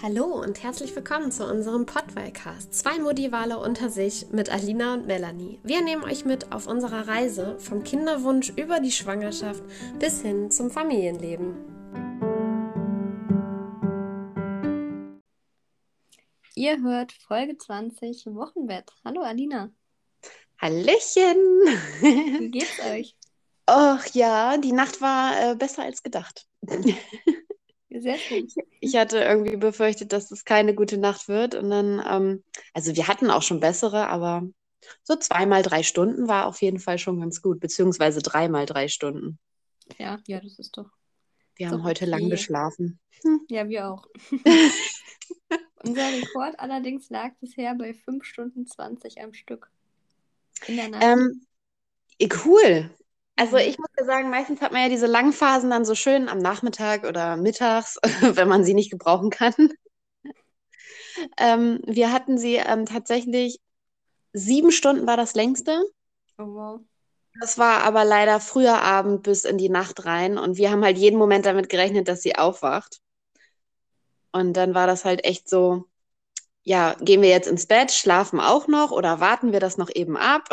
Hallo und herzlich willkommen zu unserem Podwellcast. Zwei Modivale unter sich mit Alina und Melanie. Wir nehmen euch mit auf unserer Reise vom Kinderwunsch über die Schwangerschaft bis hin zum Familienleben. Ihr hört Folge 20 Wochenbett. Hallo Alina. Hallöchen. Wie geht's euch? Och ja, die Nacht war äh, besser als gedacht. Sehr schön. Ich hatte irgendwie befürchtet, dass es keine gute Nacht wird. Und dann, ähm, also wir hatten auch schon bessere, aber so zweimal drei Stunden war auf jeden Fall schon ganz gut, beziehungsweise dreimal drei Stunden. Ja, ja, das ist doch. Wir haben heute lang okay. geschlafen. Ja, wir auch. Unser Rekord allerdings lag bisher bei 5 Stunden 20 am Stück. In der Nacht. Ähm, cool. Also Mhm. ich muss ja sagen, meistens hat man ja diese langen Phasen dann so schön am Nachmittag oder mittags, wenn man sie nicht gebrauchen kann. Ähm, wir hatten sie ähm, tatsächlich sieben Stunden war das längste. Oh, wow. Das war aber leider früher Abend bis in die Nacht rein und wir haben halt jeden Moment damit gerechnet, dass sie aufwacht. Und dann war das halt echt so, ja, gehen wir jetzt ins Bett, schlafen auch noch oder warten wir das noch eben ab?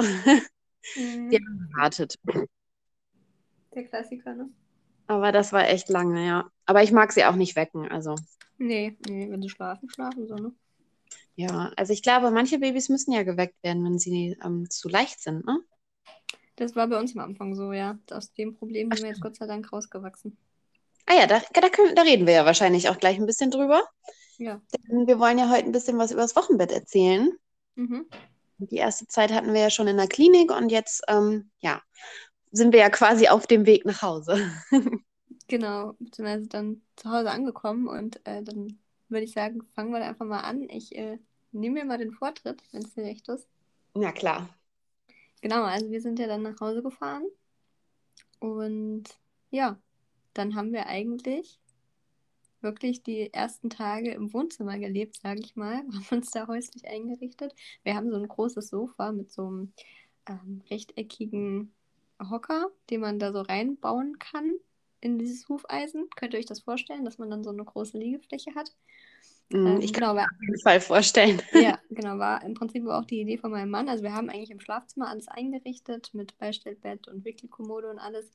Mhm. Wir haben gewartet. Der Klassiker, ne? Aber das war echt lange, ja. Aber ich mag sie auch nicht wecken, also. Nee, nee, wenn sie schlafen, schlafen so, ne? Ja, also ich glaube, manche Babys müssen ja geweckt werden, wenn sie ähm, zu leicht sind, ne? Das war bei uns am Anfang so, ja. Aus dem Problem sind wir jetzt Gott sei Dank rausgewachsen. Ah ja, da, da, können, da reden wir ja wahrscheinlich auch gleich ein bisschen drüber. Ja. Denn wir wollen ja heute ein bisschen was über das Wochenbett erzählen. Mhm. Die erste Zeit hatten wir ja schon in der Klinik und jetzt, ähm, ja, sind wir ja quasi auf dem Weg nach Hause. Genau, beziehungsweise dann zu Hause angekommen und äh, dann würde ich sagen, fangen wir einfach mal an. Ich äh, nehme mir mal den Vortritt, wenn es dir recht ist. Ja, klar. Genau, also wir sind ja dann nach Hause gefahren und ja, dann haben wir eigentlich wirklich die ersten Tage im Wohnzimmer gelebt, sage ich mal, haben uns da häuslich eingerichtet. Wir haben so ein großes Sofa mit so einem ähm, rechteckigen Hocker, den man da so reinbauen kann in dieses Hufeisen. Könnt ihr euch das vorstellen, dass man dann so eine große Liegefläche hat? Ähm, Ich kann genau, mir auf jeden Fall vorstellen. ja, genau, war im Prinzip auch die Idee von meinem Mann. Also wir haben eigentlich im Schlafzimmer alles eingerichtet mit Beistellbett und Wickelkommode und alles.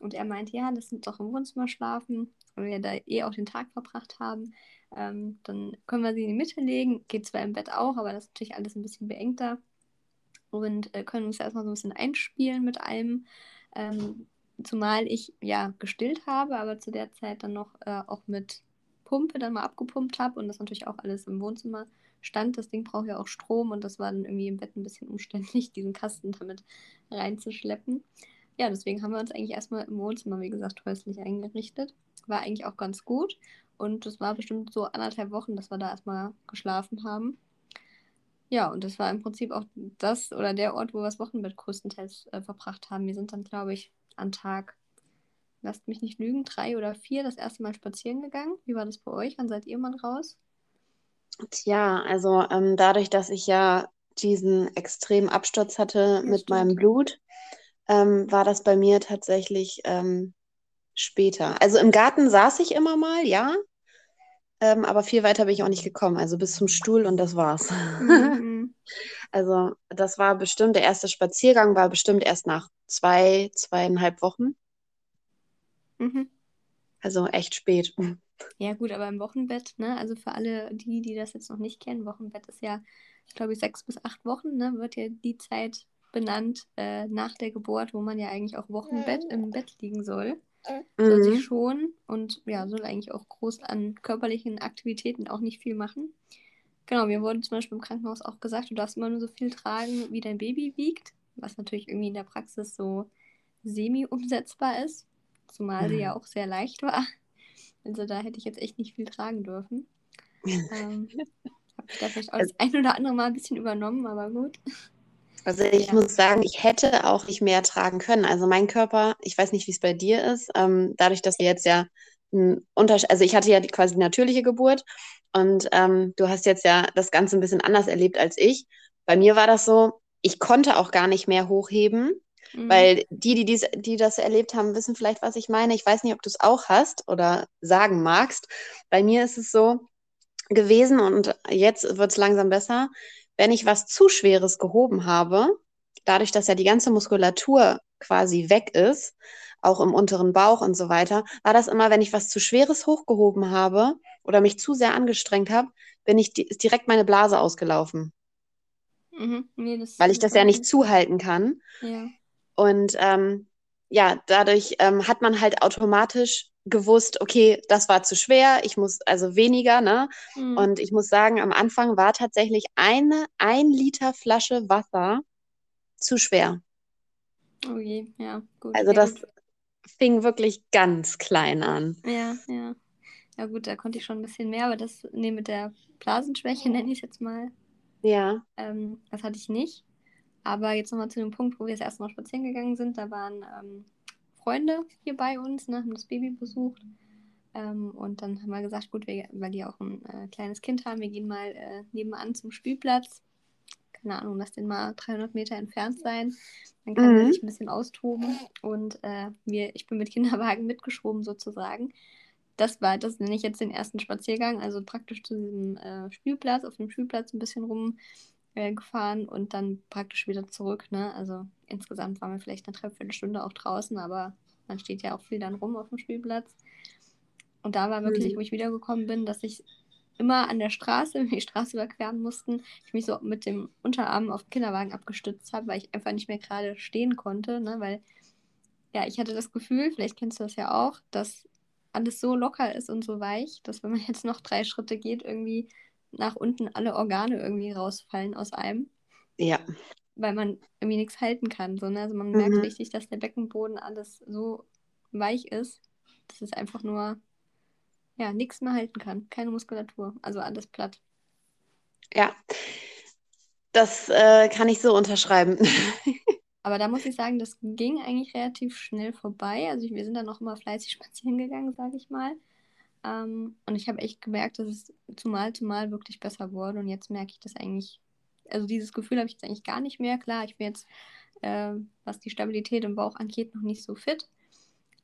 Und er meinte, ja, das sind doch im Wohnzimmer schlafen, weil wir da eh auch den Tag verbracht haben. Ähm, dann können wir sie in die Mitte legen. Geht zwar im Bett auch, aber das ist natürlich alles ein bisschen beengter. Und äh, können uns erstmal so ein bisschen einspielen mit allem. Ähm, zumal ich ja gestillt habe, aber zu der Zeit dann noch äh, auch mit Pumpe dann mal abgepumpt habe und das natürlich auch alles im Wohnzimmer stand. Das Ding braucht ja auch Strom und das war dann irgendwie im Bett ein bisschen umständlich, diesen Kasten damit reinzuschleppen. Ja, deswegen haben wir uns eigentlich erstmal im Wohnzimmer, wie gesagt, häuslich eingerichtet. War eigentlich auch ganz gut und es war bestimmt so anderthalb Wochen, dass wir da erstmal geschlafen haben. Ja, und das war im Prinzip auch das oder der Ort, wo wir das Wochenbett größtenteils äh, verbracht haben. Wir sind dann, glaube ich, an Tag, lasst mich nicht lügen, drei oder vier das erste Mal spazieren gegangen. Wie war das bei euch? Wann seid ihr mal raus? Tja, also ähm, dadurch, dass ich ja diesen extremen Absturz hatte Ja, mit stimmt. meinem Blut, ähm, war das bei mir tatsächlich ähm, später. Also im Garten saß ich immer mal, ja, ähm, aber viel weiter bin ich auch nicht gekommen. Also bis zum Stuhl und das war's. Mhm. Also das war bestimmt, der erste Spaziergang war bestimmt erst nach zwei, zweieinhalb Wochen. Mhm. Also echt spät. Ja, gut, aber im Wochenbett, ne? Also für alle die, die das jetzt noch nicht kennen, Wochenbett ist ja, ich glaube, sechs bis acht Wochen, ne? Wird ja die Zeit benannt äh, nach der Geburt, wo man ja eigentlich auch Wochenbett im Bett liegen soll. Soll sich Mhm. schon und ja, soll eigentlich auch groß an körperlichen Aktivitäten auch nicht viel machen. Genau, mir wurde zum Beispiel im Krankenhaus auch gesagt, du darfst immer nur so viel tragen, wie dein Baby wiegt, was natürlich irgendwie in der Praxis so semi-umsetzbar ist, zumal sie ja auch sehr leicht war. Also da hätte ich jetzt echt nicht viel tragen dürfen. Ähm, habe ich da vielleicht auch das ein oder andere Mal ein bisschen übernommen, aber gut. Also ich Ja. muss sagen, ich hätte auch nicht mehr tragen können. Also mein Körper, ich weiß nicht, wie es bei dir ist, ähm, dadurch, dass wir jetzt ja ein Unterschied, also ich hatte ja die, quasi die natürliche Geburt und ähm, du hast jetzt ja das Ganze ein bisschen anders erlebt als ich. Bei mir war das so, ich konnte auch gar nicht mehr hochheben, Mhm. weil die, die, dies, die das erlebt haben, wissen vielleicht, was ich meine. Ich weiß nicht, ob du es auch hast oder sagen magst. Bei mir ist es so, gewesen und jetzt wird es langsam besser. Wenn ich was zu Schweres gehoben habe, dadurch, dass ja die ganze Muskulatur quasi weg ist, auch im unteren Bauch und so weiter, war das immer, wenn ich was zu Schweres hochgehoben habe oder mich zu sehr angestrengt habe, bin ich ist direkt meine Blase ausgelaufen. Mhm. Nee, weil ich das ja nicht zuhalten kann. Ja. Und ähm, ja, dadurch ähm, hat man halt automatisch gewusst, okay, das war zu schwer, ich muss also weniger, ne? Mhm. Und ich muss sagen, am Anfang war tatsächlich eine ein Liter Flasche Wasser zu schwer. Oh je, ja, gut. Also ja, das gut. fing wirklich ganz klein an. Ja, ja. Ja gut, da konnte ich schon ein bisschen mehr, aber das, nee, mit der Blasenschwäche nenne ich es jetzt mal, Ja. ähm, das hatte ich nicht. Aber jetzt nochmal zu dem Punkt, wo wir das erste Mal spazieren gegangen sind, da waren ähm, Freunde hier bei uns, ne, haben das Baby besucht. Ähm, und dann haben wir gesagt, gut, wir, weil die auch ein äh, kleines Kind haben, wir gehen mal äh, nebenan zum Spielplatz. Keine Ahnung, lass den mal 300 Meter entfernt sein. Dann kann er Mhm. sich ein bisschen austoben. Und äh, wir, ich bin mit Kinderwagen mitgeschoben sozusagen. Das war, das nenne ich jetzt den ersten Spaziergang, also praktisch zu diesem äh, Spielplatz, auf dem Spielplatz ein bisschen rum äh, gefahren und dann praktisch wieder zurück. Ne? Also insgesamt waren wir vielleicht eine Dreiviertelstunde auch draußen, aber man steht ja auch viel dann rum auf dem Spielplatz. Und da war wirklich, Mhm. wo ich wiedergekommen bin, dass ich immer an der Straße, wenn wir die Straße überqueren mussten, ich mich so mit dem Unterarm auf den Kinderwagen abgestützt habe, weil ich einfach nicht mehr gerade stehen konnte, ne? weil ja, ich hatte das Gefühl, vielleicht kennst du das ja auch, dass alles so locker ist und so weich, dass wenn man jetzt noch drei Schritte geht, irgendwie nach unten alle Organe irgendwie rausfallen aus einem, Ja. weil man irgendwie nichts halten kann. So, ne? Also man merkt Mhm. richtig, dass der Beckenboden alles so weich ist, dass es einfach nur ja, nichts mehr halten kann. Keine Muskulatur. Also alles platt. Ja. Das äh, kann ich so unterschreiben. Aber da muss ich sagen, das ging eigentlich relativ schnell vorbei. Also wir sind dann noch immer fleißig spazieren gegangen, sage ich mal. Ähm, und ich habe echt gemerkt, dass es zumal zu Mal wirklich besser wurde. Und jetzt merke ich das eigentlich, also dieses Gefühl habe ich jetzt eigentlich gar nicht mehr. Klar, ich bin jetzt, äh, was die Stabilität im Bauch angeht, noch nicht so fit.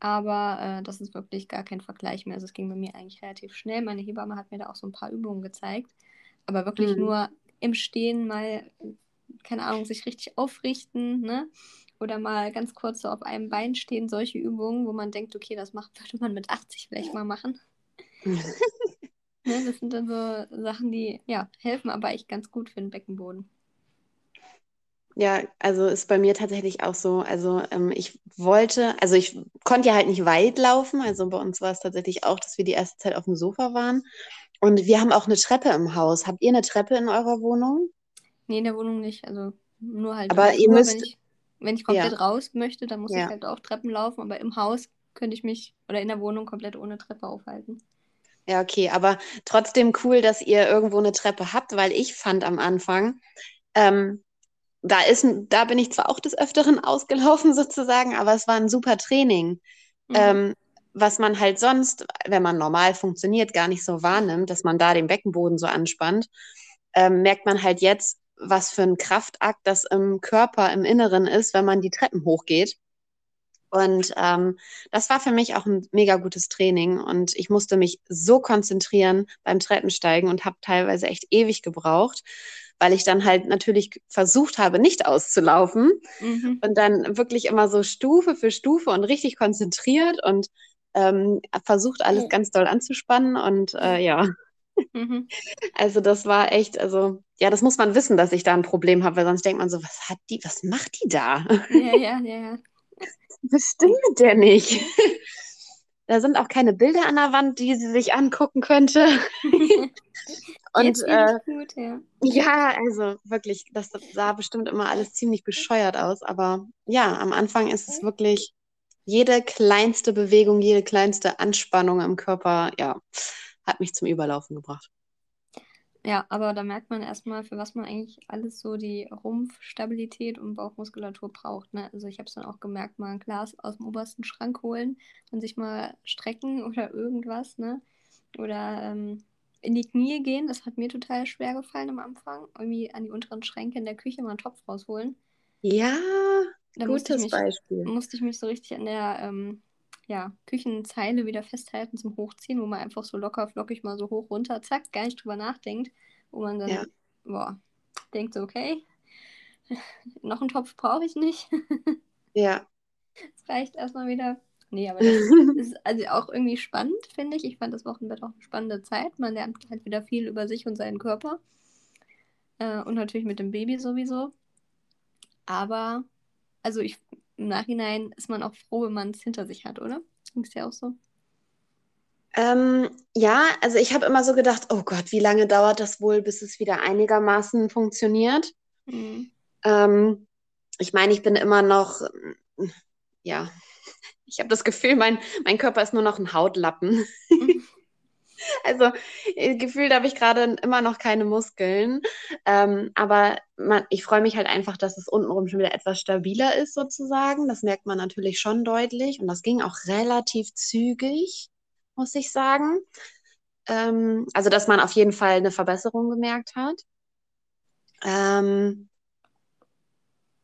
Aber äh, das ist wirklich gar kein Vergleich mehr. Also es ging bei mir eigentlich relativ schnell. Meine Hebamme hat mir da auch so ein paar Übungen gezeigt. Aber wirklich Mhm. nur im Stehen mal, keine Ahnung, sich richtig aufrichten, ne? Oder mal ganz kurz so auf einem Bein stehen, solche Übungen, wo man denkt, okay, das macht, würde man mit 80 vielleicht mal machen. Ne? Das sind dann so Sachen, die ja helfen, aber echt ganz gut für den Beckenboden. Ja, also ist bei mir tatsächlich auch so. Also ähm, ich wollte, also ich konnte ja halt nicht weit laufen. Also bei uns war es tatsächlich auch, dass wir die erste Zeit auf dem Sofa waren. Und wir haben auch eine Treppe im Haus. Habt ihr eine Treppe in eurer Wohnung? Nee, in der Wohnung nicht. Also nur halt Aber ihr Flur, müsst- wenn ich, wenn ich komplett Ja. raus möchte, dann muss ich Ja. halt auch Treppen laufen. Aber im Haus könnte ich mich oder in der Wohnung komplett ohne Treppe aufhalten. Ja, okay, aber trotzdem cool, dass ihr irgendwo eine Treppe habt, weil ich fand am Anfang, ähm, da ist, da bin ich zwar auch des Öfteren ausgelaufen sozusagen, aber es war ein super Training. Mhm. ähm, was man halt sonst, wenn man normal funktioniert, gar nicht so wahrnimmt, dass man da den Beckenboden so anspannt, ähm, merkt man halt jetzt, was für ein Kraftakt das im Körper, im Inneren ist, wenn man die Treppen hochgeht. Und ähm, das war für mich auch ein mega gutes Training und ich musste mich so konzentrieren beim Treppensteigen und habe teilweise echt ewig gebraucht, weil ich dann halt natürlich versucht habe, nicht auszulaufen Mhm. und dann wirklich immer so Stufe für Stufe und richtig konzentriert und ähm, versucht alles ganz doll anzuspannen und äh, ja, Mhm. also das war echt, also ja, das muss man wissen, dass ich da ein Problem habe, weil sonst denkt man so, was hat die, was macht die da? Ja, ja, ja, ja. Was stimmt mit der nicht? Da sind auch keine Bilder an der Wand, die sie sich angucken könnte. Und äh, gut, ja. ja, also wirklich, das sah bestimmt immer alles ziemlich bescheuert aus. Aber ja, am Anfang ist es wirklich jede kleinste Bewegung, jede kleinste Anspannung im Körper, ja, hat mich zum Überlaufen gebracht. Ja, aber da merkt man erstmal, für was man eigentlich alles so die Rumpfstabilität und Bauchmuskulatur braucht. Ne? Also ich habe es dann auch gemerkt, mal ein Glas aus dem obersten Schrank holen und sich mal strecken oder irgendwas, ne? Oder ähm, in die Knie gehen, das hat mir total schwer gefallen am Anfang. Irgendwie an die unteren Schränke in der Küche mal einen Topf rausholen. Ja, Da musste gutes mich, Beispiel. musste ich mich so richtig an der, ähm, ja, Küchenzeile wieder festhalten zum Hochziehen, wo man einfach so locker flockig mal so hoch runter, zack, gar nicht drüber nachdenkt, wo man dann, ja. boah, denkt so, okay, noch einen Topf brauche ich nicht. ja. Es reicht erstmal wieder. Nee, aber das ist also auch irgendwie spannend, finde ich. Ich fand das Wochenbett auch eine spannende Zeit. Man lernt halt wieder viel über sich und seinen Körper. Äh, und natürlich mit dem Baby sowieso. Aber, also ich, im Nachhinein ist man auch froh, wenn man es hinter sich hat, oder? Ging es dir auch so? Ähm, ja, also ich habe immer so gedacht, oh Gott, wie lange dauert das wohl, bis es wieder einigermaßen funktioniert? Mhm. Ähm, ich meine, ich bin immer noch, ja, ich habe das Gefühl, mein, mein Körper ist nur noch ein Hautlappen. Mhm. Also äh, gefühlt habe ich gerade immer noch keine Muskeln. Ähm, aber man, ich freue mich halt einfach, dass es untenrum schon wieder etwas stabiler ist, sozusagen. Das merkt man natürlich schon deutlich. Und das ging auch relativ zügig, muss ich sagen. Ähm, also, dass man auf jeden Fall eine Verbesserung gemerkt hat. Ähm,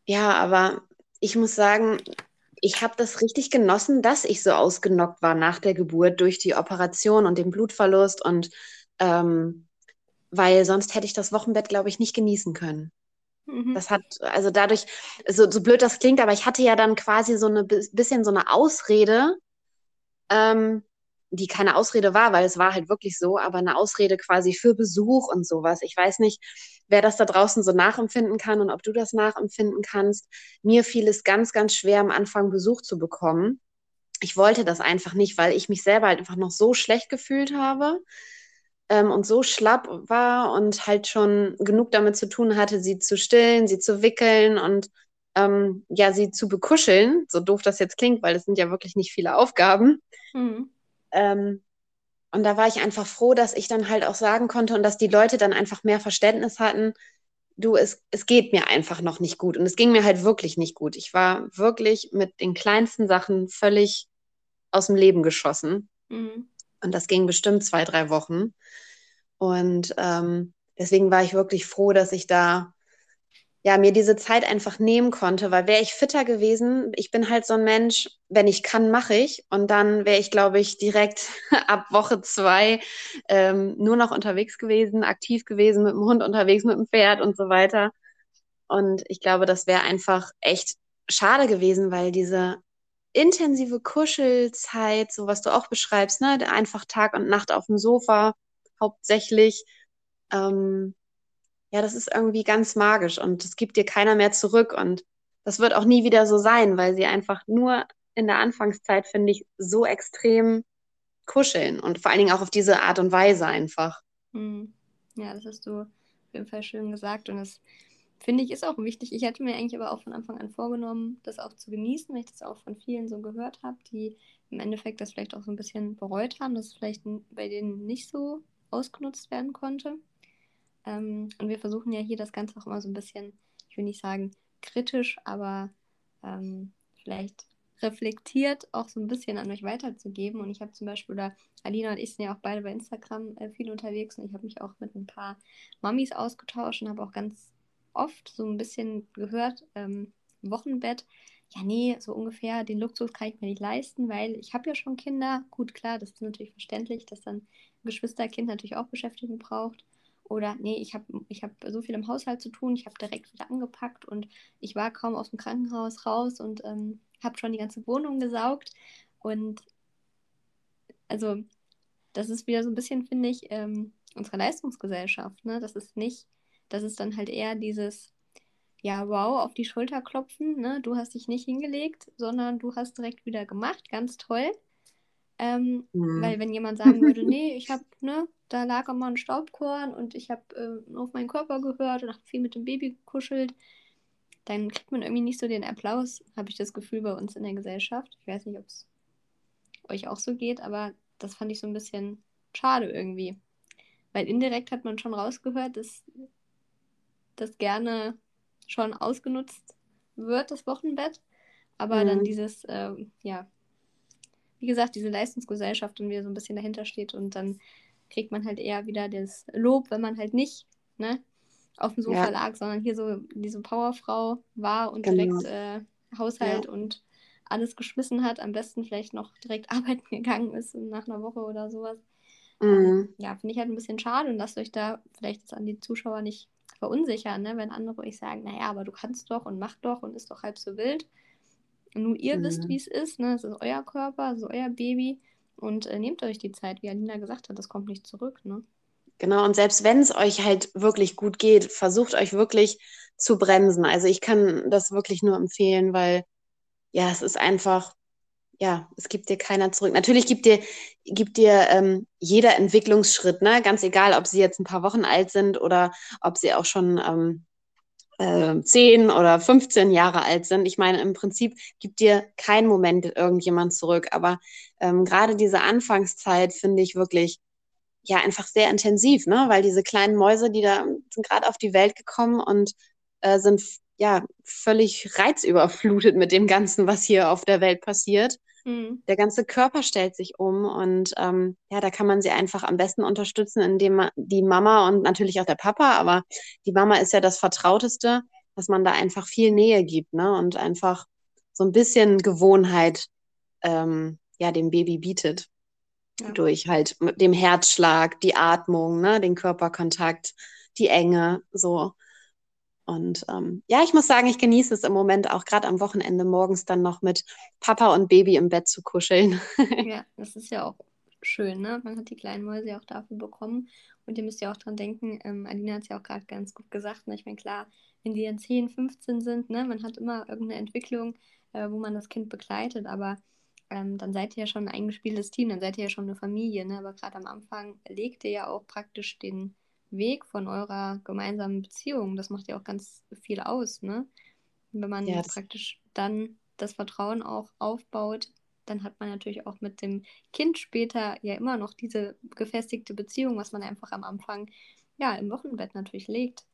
ja, aber ich muss sagen, ich habe das richtig genossen, dass ich so ausgenockt war nach der Geburt durch die Operation und den Blutverlust und ähm, weil sonst hätte ich das Wochenbett, glaube ich, nicht genießen können. Mhm. Das hat, also dadurch, so, so blöd das klingt, aber ich hatte ja dann quasi so eine bisschen so eine Ausrede, ähm, die keine Ausrede war, weil es war halt wirklich so, aber eine Ausrede quasi für Besuch und sowas. Ich weiß nicht, wer das da draußen so nachempfinden kann und ob du das nachempfinden kannst. Mir fiel es ganz, ganz schwer, am Anfang Besuch zu bekommen. Ich wollte das einfach nicht, weil ich mich selber halt einfach noch so schlecht gefühlt habe ähm, und so schlapp war und halt schon genug damit zu tun hatte, sie zu stillen, sie zu wickeln und ähm, ja, sie zu bekuscheln, so doof das jetzt klingt, weil es sind ja wirklich nicht viele Aufgaben. Mhm. Ähm, und da war ich einfach froh, dass ich dann halt auch sagen konnte und dass die Leute dann einfach mehr Verständnis hatten. Du, es, es geht mir einfach noch nicht gut. Und es ging mir halt wirklich nicht gut. Ich war wirklich mit den kleinsten Sachen völlig aus dem Leben geschossen. Mhm. Und das ging bestimmt zwei, drei Wochen. Und ähm, deswegen war ich wirklich froh, dass ich da ja, mir diese Zeit einfach nehmen konnte, weil wäre ich fitter gewesen, ich bin halt so ein Mensch, wenn ich kann, mache ich. Und dann wäre ich, glaube ich, direkt ab Woche zwei ähm, nur noch unterwegs gewesen, aktiv gewesen, mit dem Hund unterwegs, mit dem Pferd und so weiter. Und ich glaube, das wäre einfach echt schade gewesen, weil diese intensive Kuschelzeit, so was du auch beschreibst, ne, einfach Tag und Nacht auf dem Sofa, hauptsächlich, ähm, ja, das ist irgendwie ganz magisch und das gibt dir keiner mehr zurück und das wird auch nie wieder so sein, weil sie einfach nur in der Anfangszeit, finde ich, so extrem kuscheln und vor allen Dingen auch auf diese Art und Weise einfach. Hm. Ja, das hast du auf jeden Fall schön gesagt und das finde ich ist auch wichtig. Ich hätte mir eigentlich aber auch von Anfang an vorgenommen, das auch zu genießen, weil ich das auch von vielen so gehört habe, die im Endeffekt das vielleicht auch so ein bisschen bereut haben, dass es vielleicht bei denen nicht so ausgenutzt werden konnte. Ähm, und wir versuchen ja hier das Ganze auch immer so ein bisschen, ich will nicht sagen kritisch, aber ähm, vielleicht reflektiert auch so ein bisschen an euch weiterzugeben. Und ich habe zum Beispiel, oder Alina und ich sind ja auch beide bei Instagram äh, viel unterwegs und ich habe mich auch mit ein paar Mamis ausgetauscht und habe auch ganz oft so ein bisschen gehört, ähm, Wochenbett, ja, nee, so ungefähr den Luxus kann ich mir nicht leisten, weil ich habe ja schon Kinder. Gut, klar, das ist natürlich verständlich, dass dann ein Geschwisterkind natürlich auch Beschäftigung braucht. Oder nee, ich habe ich hab so viel im Haushalt zu tun, ich habe direkt wieder angepackt und ich war kaum aus dem Krankenhaus raus und ähm, habe schon die ganze Wohnung gesaugt. Und also das ist wieder so ein bisschen, finde ich, ähm, unsere Leistungsgesellschaft. Ne? Das ist nicht, das ist dann halt eher dieses, ja, wow, auf die Schulter klopfen. Ne? Du hast dich nicht hingelegt, sondern du hast direkt wieder gemacht. Ganz toll. Ähm, mhm. Weil wenn jemand sagen würde, nee, ich habe, ne, da lag auch mal ein Staubkorn und ich habe äh, auf meinen Körper gehört und habe viel mit dem Baby gekuschelt, dann kriegt man irgendwie nicht so den Applaus, habe ich das Gefühl bei uns in der Gesellschaft. Ich weiß nicht, ob es euch auch so geht, aber das fand ich so ein bisschen schade irgendwie. Weil indirekt hat man schon rausgehört, dass das gerne schon ausgenutzt wird, das Wochenbett. Aber mhm. dann dieses, äh, ja, wie gesagt, diese Leistungsgesellschaft und wie so ein bisschen dahinter steht und dann kriegt man halt eher wieder das Lob, wenn man halt nicht ne, auf dem Sofa ja. lag, sondern hier so diese Powerfrau war und genau. direkt äh, Haushalt ja. und alles geschmissen hat, am besten vielleicht noch direkt arbeiten gegangen ist nach einer Woche oder sowas. Mhm. Ähm, ja, finde ich halt ein bisschen schade und lasst euch da vielleicht jetzt an die Zuschauer nicht verunsichern, ne? wenn andere euch sagen, naja, aber du kannst doch und mach doch und ist doch halb so wild. Und nur ihr Mhm. wisst, wie es ist, ne? Es ist euer Körper, es ist euer Baby und äh, nehmt euch die Zeit, wie Alina gesagt hat, das kommt nicht zurück, ne? Genau, und selbst wenn es euch halt wirklich gut geht, versucht euch wirklich zu bremsen. Also ich kann das wirklich nur empfehlen, weil ja, es ist einfach, ja, es gibt dir keiner zurück. Natürlich gibt dir, gibt dir ähm, jeder Entwicklungsschritt, ne? Ganz egal, ob sie jetzt ein paar Wochen alt sind oder ob sie auch schon ähm, äh, 10 oder 15 Jahre alt sind. Ich meine, im Prinzip gibt dir kein Moment irgendjemand zurück. Aber ähm, gerade diese Anfangszeit finde ich wirklich ja einfach sehr intensiv, ne? Weil diese kleinen Mäuse, die da sind gerade auf die Welt gekommen und äh, sind ja völlig reizüberflutet mit dem Ganzen, was hier auf der Welt passiert. Mhm. Der ganze Körper stellt sich um und ähm, ja, da kann man sie einfach am besten unterstützen, indem man die Mama und natürlich auch der Papa, aber die Mama ist ja das Vertrauteste, dass man da einfach viel Nähe gibt, ne? Und einfach so ein bisschen Gewohnheit ähm, ja dem Baby bietet Ja. durch halt dem Herzschlag, die Atmung, ne, den Körperkontakt, die Enge, so. Und ähm, ja, ich muss sagen, ich genieße es im Moment auch gerade am Wochenende morgens dann noch mit Papa und Baby im Bett zu kuscheln. Ja, das ist ja auch schön, ne? Man hat die kleinen Mäuse ja auch dafür bekommen. Und ihr müsst ja auch dran denken, ähm, Alina hat es ja auch gerade ganz gut gesagt, ne? Ich meine, klar, wenn die dann 10, 15 sind, ne, man hat immer irgendeine Entwicklung, äh, wo man das Kind begleitet, aber ähm, dann seid ihr ja schon ein eingespieltes Team, dann seid ihr ja schon eine Familie, ne? Aber gerade am Anfang legt ihr ja auch praktisch den Weg von eurer gemeinsamen Beziehung. Das macht ja auch ganz viel aus, ne? Wenn man Ja, praktisch dann das Vertrauen auch aufbaut, dann hat man natürlich auch mit dem Kind später ja immer noch diese gefestigte Beziehung, was man einfach am Anfang ja im Wochenbett natürlich legt.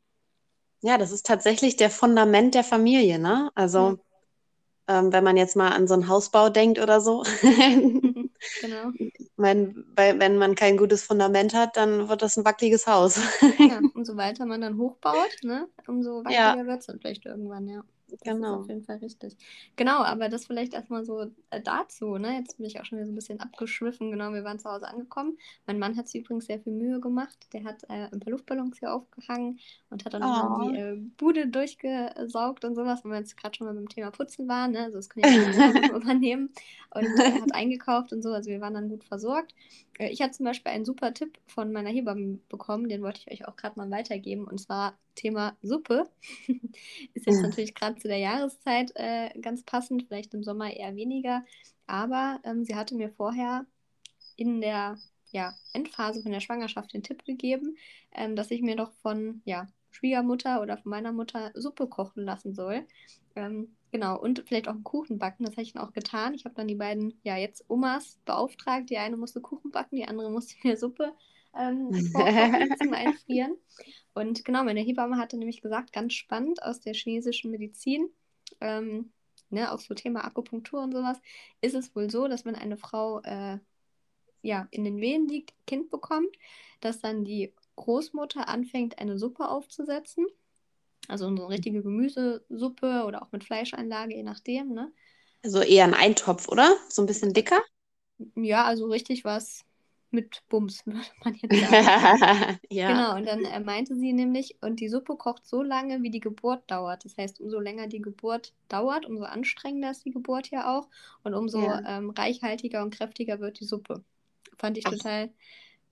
Ja, das ist tatsächlich der Fundament der Familie, ne? Also, ähm, wenn man jetzt mal an so einen Hausbau denkt oder so. genau. Weil, wenn man kein gutes Fundament hat, dann wird das ein wackeliges Haus. Ja, umso weiter man dann hochbaut, ne, umso Ja. wackeliger wird es dann vielleicht irgendwann, ja. Das Genau. ist auf jeden Fall richtig. Genau, aber das vielleicht erstmal so äh, dazu, ne? Jetzt bin ich auch schon wieder so ein bisschen abgeschwiffen. Genau, wir waren zu Hause angekommen. Mein Mann hat sich übrigens sehr viel Mühe gemacht. Der hat äh, ein paar Luftballons hier aufgehangen und hat dann Oh. die äh, Bude durchgesaugt und sowas, wenn wir jetzt gerade schon mal beim Thema Putzen waren, ne? Also das ja die anderen übernehmen. Und er hat eingekauft und so, also wir waren dann gut versorgt. Äh, Ich habe zum Beispiel einen super Tipp von meiner Hebamme bekommen, den wollte ich euch auch gerade mal weitergeben. Und zwar Thema Suppe. Ist jetzt Ja. natürlich gerade zu der Jahreszeit äh, ganz passend, vielleicht im Sommer eher weniger. Aber ähm, sie hatte mir vorher in der ja, Endphase von der Schwangerschaft den Tipp gegeben, ähm, dass ich mir doch von ja, Schwiegermutter oder von meiner Mutter Suppe kochen lassen soll. Ähm, genau, und vielleicht auch einen Kuchen backen. Das habe ich dann auch getan. Ich habe dann die beiden, ja, jetzt Omas beauftragt. Die eine musste Kuchen backen, die andere musste mir Suppe ähm, zum Einfrieren. Und genau, meine Hebamme hatte nämlich gesagt, ganz spannend aus der chinesischen Medizin, ähm, ne, auch so Thema Akupunktur und sowas, ist es wohl so, dass wenn eine Frau äh, ja, in den Wehen liegt, Kind bekommt, dass dann die Großmutter anfängt, eine Suppe aufzusetzen. Also so eine richtige Gemüsesuppe oder auch mit Fleischeinlage, je nachdem, ne? Also eher ein Eintopf, oder? So ein bisschen dicker? Ja, also richtig was mit Bums, würde man jetzt sagen. ja. Genau, und dann äh, meinte sie nämlich, und die Suppe kocht so lange, wie die Geburt dauert. Das heißt, umso länger die Geburt dauert, umso anstrengender ist die Geburt ja auch und umso Ja. ähm, reichhaltiger und kräftiger wird die Suppe. Fand ich Ach. total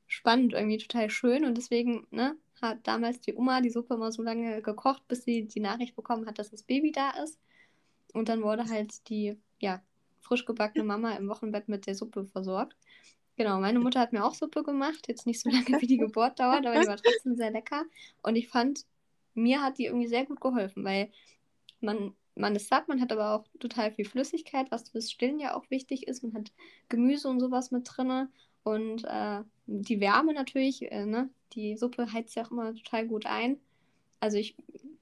spannend, irgendwie total schön und deswegen ne, hat damals die Oma die Suppe immer so lange gekocht, bis sie die Nachricht bekommen hat, dass das Baby da ist. Und dann wurde halt die, ja, frisch gebackene Mama im Wochenbett mit der Suppe versorgt. Genau, meine Mutter hat mir auch Suppe gemacht. Jetzt nicht so lange, wie die Geburt dauert, aber die war trotzdem sehr lecker. Und ich fand, mir hat die irgendwie sehr gut geholfen, weil man, man ist satt, man hat aber auch total viel Flüssigkeit, was fürs Stillen ja auch wichtig ist. Man hat Gemüse und sowas mit drin. Und äh, die Wärme natürlich, äh, ne? Die Suppe heizt ja auch immer total gut ein. Also ich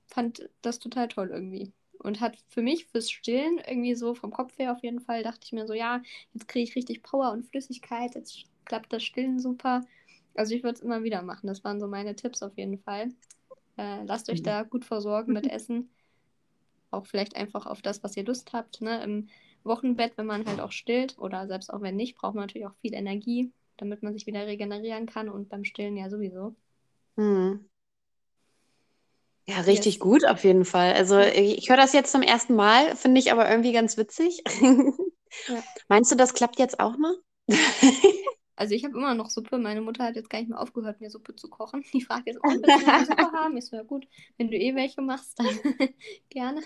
fand das total toll irgendwie. Und hat für mich fürs Stillen irgendwie so vom Kopf her auf jeden Fall, dachte ich mir so, ja, jetzt kriege ich richtig Power und Flüssigkeit, jetzt klappt das Stillen super. Also ich würde es immer wieder machen. Das waren so meine Tipps auf jeden Fall. Äh, lasst euch Mhm. da gut versorgen mit Essen. Auch vielleicht einfach auf das, was ihr Lust habt. Ne? Im Wochenbett, wenn man halt auch stillt oder selbst auch wenn nicht, braucht man natürlich auch viel Energie, damit man sich wieder regenerieren kann und beim Stillen ja sowieso. Hm. Ja, richtig yes. gut auf jeden Fall. Also ich höre das jetzt zum ersten Mal, finde ich aber irgendwie ganz witzig. Ja. Meinst du, das klappt jetzt auch noch? Also ich habe immer noch Suppe. Meine Mutter hat jetzt gar nicht mehr aufgehört, mir Suppe zu kochen. Die fragt jetzt, ob wir eine Suppe haben. So, ja gut, wenn du eh welche machst, dann gerne.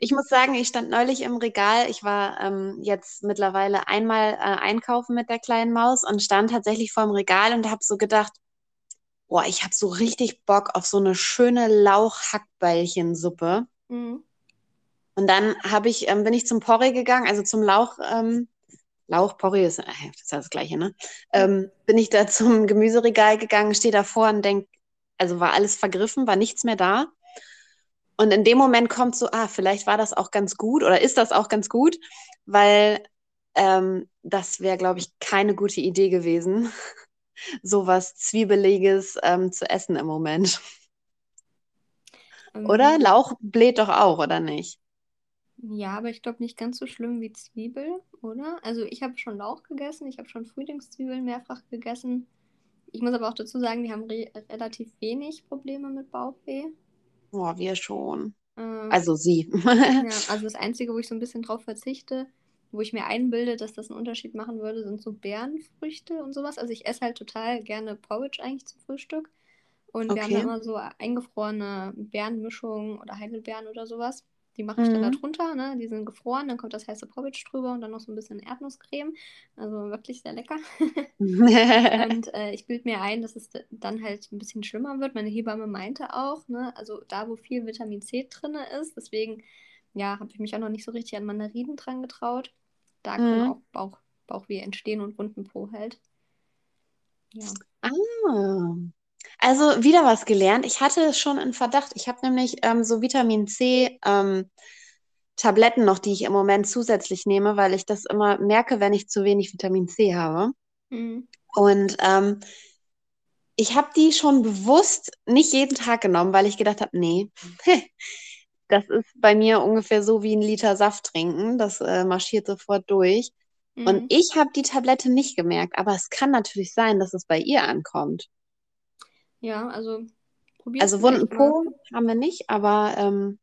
ich muss sagen, ich stand neulich im Regal. Ich war ähm, jetzt mittlerweile einmal äh, einkaufen mit der kleinen Maus und stand tatsächlich vor dem Regal und habe so gedacht, boah, ich habe so richtig Bock auf so eine schöne Lauch-Hackbällchensuppe. Mhm. Und dann ich, ähm, bin ich zum Porree gegangen, also zum Lauch. Ähm, Lauch, Porree ist, äh, das ist das Gleiche, ne? Ähm, bin ich da zum Gemüseregal gegangen, stehe davor und denke, also war alles vergriffen, war nichts mehr da. Und in dem Moment kommt so, ah, vielleicht war das auch ganz gut oder ist das auch ganz gut, weil ähm, das wäre, glaube ich, keine gute Idee gewesen, sowas Zwiebeliges ähm, zu essen im Moment. Oder? Ähm. Lauch bläht doch auch, oder nicht? Ja, aber ich glaube nicht ganz so schlimm wie Zwiebel, oder? Also ich habe schon Lauch gegessen, ich habe schon Frühlingszwiebeln mehrfach gegessen. Ich muss aber auch dazu sagen, wir haben re relativ wenig Probleme mit Bauchweh. Boah, wir schon. Ähm, also sie. ja, also das Einzige, wo ich so ein bisschen drauf verzichte, wo ich mir einbilde, dass das einen Unterschied machen würde, sind so Beerenfrüchte und sowas. Also ich esse halt total gerne Porridge eigentlich zum Frühstück. Und okay. wir haben immer so eingefrorene Beerenmischungen oder Heidelbeeren oder sowas. Die mache ich mhm. dann da drunter, ne? Die sind gefroren, dann kommt das heiße Porridge drüber und dann noch so ein bisschen Erdnusscreme. Also wirklich sehr lecker. und äh, ich bilde mir ein, dass es dann halt ein bisschen schlimmer wird. Meine Hebamme meinte auch, ne? Also da, wo viel Vitamin C drin ist, deswegen, ja, habe ich mich auch noch nicht so richtig an Mandarinen dran getraut. Da mhm. kann auch Bauch, Bauchweh entstehen und runden Po halt. Ja. Ah. Also wieder was gelernt. Ich hatte schon einen Verdacht. Ich habe nämlich ähm, so Vitamin C ähm, Tabletten noch, die ich im Moment zusätzlich nehme, weil ich das immer merke, wenn ich zu wenig Vitamin C habe. Mhm. Und ähm, ich habe die schon bewusst nicht jeden Tag genommen, weil ich gedacht habe, nee, das ist bei mir ungefähr so wie ein Liter Saft trinken. Das äh, marschiert sofort durch. Mhm. Und ich habe die Tablette nicht gemerkt, aber es kann natürlich sein, dass es bei ihr ankommt. Ja, also probiert Also Wunden Po haben wir nicht, aber ähm,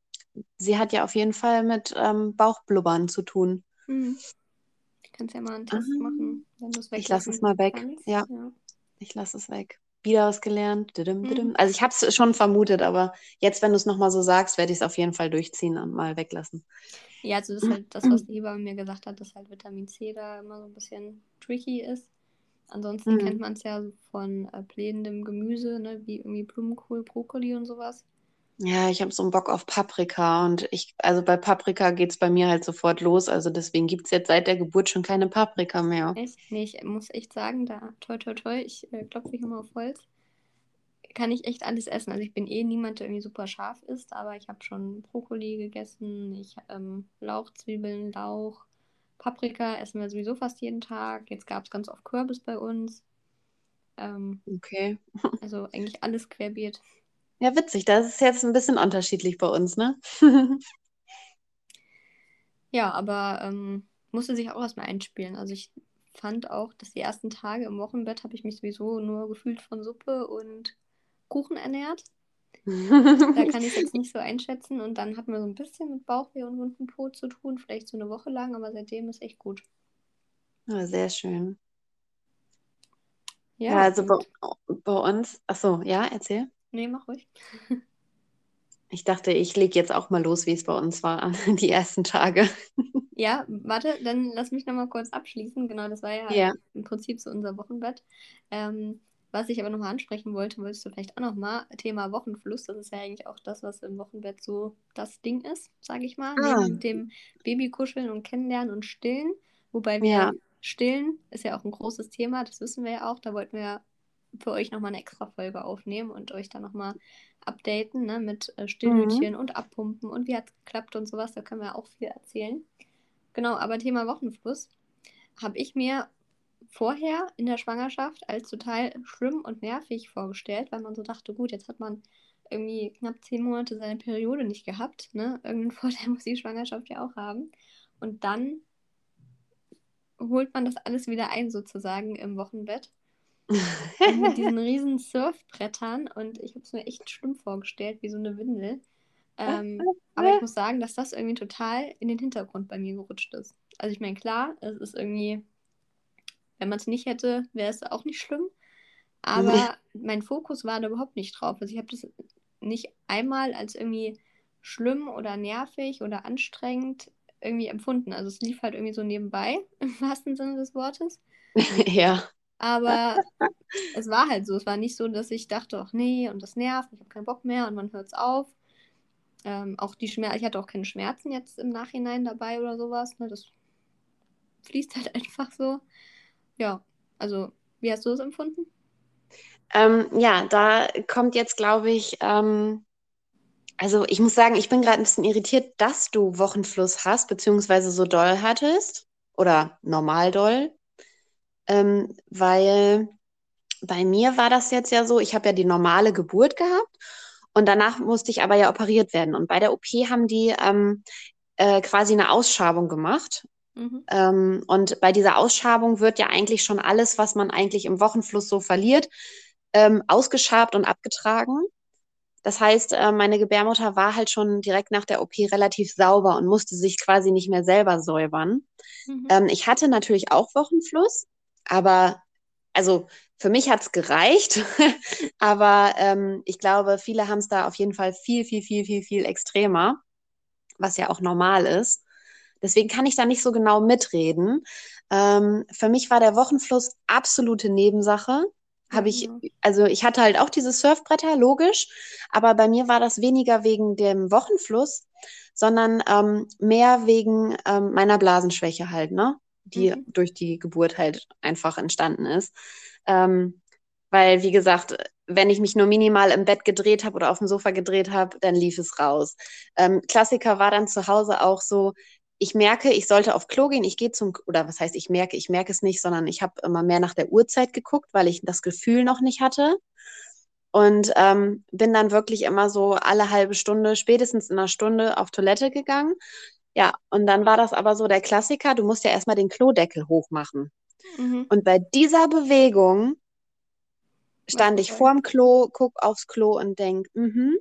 sie hat ja auf jeden Fall mit ähm, Bauchblubbern zu tun. Hm. Du kannst ja mal einen Test ah. machen, wenn du es Ich lasse es mal weg. Ja. ja. Ich lasse es weg. Wieder was gelernt. Mhm. Also ich habe es schon vermutet, aber jetzt, wenn du es nochmal so sagst, werde ich es auf jeden Fall durchziehen und mal weglassen. Ja, also das ist halt das, was die Hebamme mir gesagt hat, dass halt Vitamin C da immer so ein bisschen tricky ist. Ansonsten mhm. kennt man es ja von äh, blähendem Gemüse, ne, wie irgendwie Blumenkohl, Brokkoli und sowas. Ja, ich habe so einen Bock auf Paprika und ich, also bei Paprika geht es bei mir halt sofort los. Also deswegen gibt es jetzt seit der Geburt schon keine Paprika mehr. Echt? Nee, ich muss echt sagen, da toi toi toi, ich äh, klopfe mich immer auf Holz. Kann ich echt alles essen. Also ich bin eh niemand, der irgendwie super scharf isst, aber ich habe schon Brokkoli gegessen, ich ähm, Lauch, Zwiebeln, Lauch, Paprika essen wir sowieso fast jeden Tag. Jetzt gab es ganz oft Kürbis bei uns. Ähm, okay. also eigentlich alles querbeet. Ja, witzig. Das ist jetzt ein bisschen unterschiedlich bei uns, ne? ja, aber ähm, musste sich auch erstmal einspielen. Also ich fand auch, dass die ersten Tage im Wochenbett habe ich mich sowieso nur gefühlt von Suppe und Kuchen ernährt. da kann ich jetzt nicht so einschätzen. Und dann hatten wir so ein bisschen mit Bauchweh und wunden Po zu tun, vielleicht so eine Woche lang, aber seitdem ist echt gut. Ja, sehr schön. Ja, ja also bei, bei, uns, achso, ja, erzähl. Nee, mach ruhig. Ich dachte, ich lege jetzt auch mal los, wie es bei uns war, die ersten Tage. Ja, warte, dann lass mich nochmal kurz abschließen. Genau, das war ja, ja. im Prinzip so unser Wochenbett. Ähm, was ich aber nochmal ansprechen wollte, wolltest du vielleicht auch nochmal, Thema Wochenfluss, das ist ja eigentlich auch das, was im Wochenbett so das Ding ist, sage ich mal. Ah. Neben dem Babykuscheln und Kennenlernen und Stillen. Wobei wir ja. Stillen ist ja auch ein großes Thema, das wissen wir ja auch. Da wollten wir für euch nochmal eine extra Folge aufnehmen und euch dann nochmal updaten, ne, mit äh, Stillhütchen mhm. und Abpumpen und wie hat es geklappt und sowas. Da können wir auch viel erzählen. Genau, aber Thema Wochenfluss habe ich mir vorher in der Schwangerschaft als total schlimm und nervig vorgestellt, weil man so dachte, gut, jetzt hat man irgendwie knapp zehn Monate seine Periode nicht gehabt. Ne? Irgendeinen Vorteil muss die Schwangerschaft ja auch haben. Und dann holt man das alles wieder ein, sozusagen im Wochenbett. mit diesen riesen Surfbrettern und ich habe es mir echt schlimm vorgestellt, wie so eine Windel. Ähm, aber ich muss sagen, dass das irgendwie total in den Hintergrund bei mir gerutscht ist. Also ich meine, klar, es ist irgendwie, wenn man es nicht hätte, wäre es auch nicht schlimm. Aber mein Fokus war da überhaupt nicht drauf. Also ich habe das nicht einmal als irgendwie schlimm oder nervig oder anstrengend irgendwie empfunden. Also es lief halt irgendwie so nebenbei, im wahrsten Sinne des Wortes. ja. Aber es war halt so. Es war nicht so, dass ich dachte, ach nee, und das nervt, ich habe keinen Bock mehr und man hört es auf. Ähm, auch die Schmerzen, ich hatte auch keine Schmerzen jetzt im Nachhinein dabei oder sowas. Ne? Das fließt halt einfach so. Ja, also wie hast du es empfunden? Ähm, ja, da kommt jetzt, glaube ich, ähm, also ich muss sagen, ich bin gerade ein bisschen irritiert, dass du Wochenfluss hast, beziehungsweise so doll hattest oder normal doll, ähm, weil bei mir war das jetzt ja so, ich habe ja die normale Geburt gehabt und danach musste ich aber ja operiert werden. Und bei der OP haben die ähm, äh, quasi eine Ausschabung gemacht. Mhm. Ähm, und bei dieser Ausschabung wird ja eigentlich schon alles, was man eigentlich im Wochenfluss so verliert, ähm, ausgeschabt und abgetragen. Das heißt, äh, meine Gebärmutter war halt schon direkt nach der OP relativ sauber und musste sich quasi nicht mehr selber säubern. Mhm. Ähm, ich hatte natürlich auch Wochenfluss, aber also für mich hat es gereicht, aber ähm, ich glaube, viele haben es da auf jeden Fall viel, viel, viel, viel, viel extremer, was ja auch normal ist. Deswegen kann ich da nicht so genau mitreden. Ähm, für mich war der Wochenfluss absolute Nebensache habe ich, mhm. also ich hatte halt auch diese Surfbretter, logisch, aber bei mir war das weniger wegen dem Wochenfluss, sondern ähm, mehr wegen ähm, meiner Blasenschwäche halt, ne? Die mhm. durch die Geburt halt einfach entstanden ist. Ähm, weil, wie gesagt, wenn ich mich nur minimal im Bett gedreht habe oder auf dem Sofa gedreht habe, dann lief es raus. Ähm, Klassiker war dann zu Hause auch so, ich merke, ich sollte auf Klo gehen, ich gehe zum, oder was heißt, ich merke, ich merke es nicht, sondern ich habe immer mehr nach der Uhrzeit geguckt, weil ich das Gefühl noch nicht hatte. Und ähm, bin dann wirklich immer so alle halbe Stunde, spätestens in einer Stunde auf Toilette gegangen. Ja, und dann war das aber so der Klassiker, du musst ja erstmal den Klodeckel hochmachen. Mhm. Und bei dieser Bewegung stand ich vorm Klo, guck aufs Klo und denk, mhm,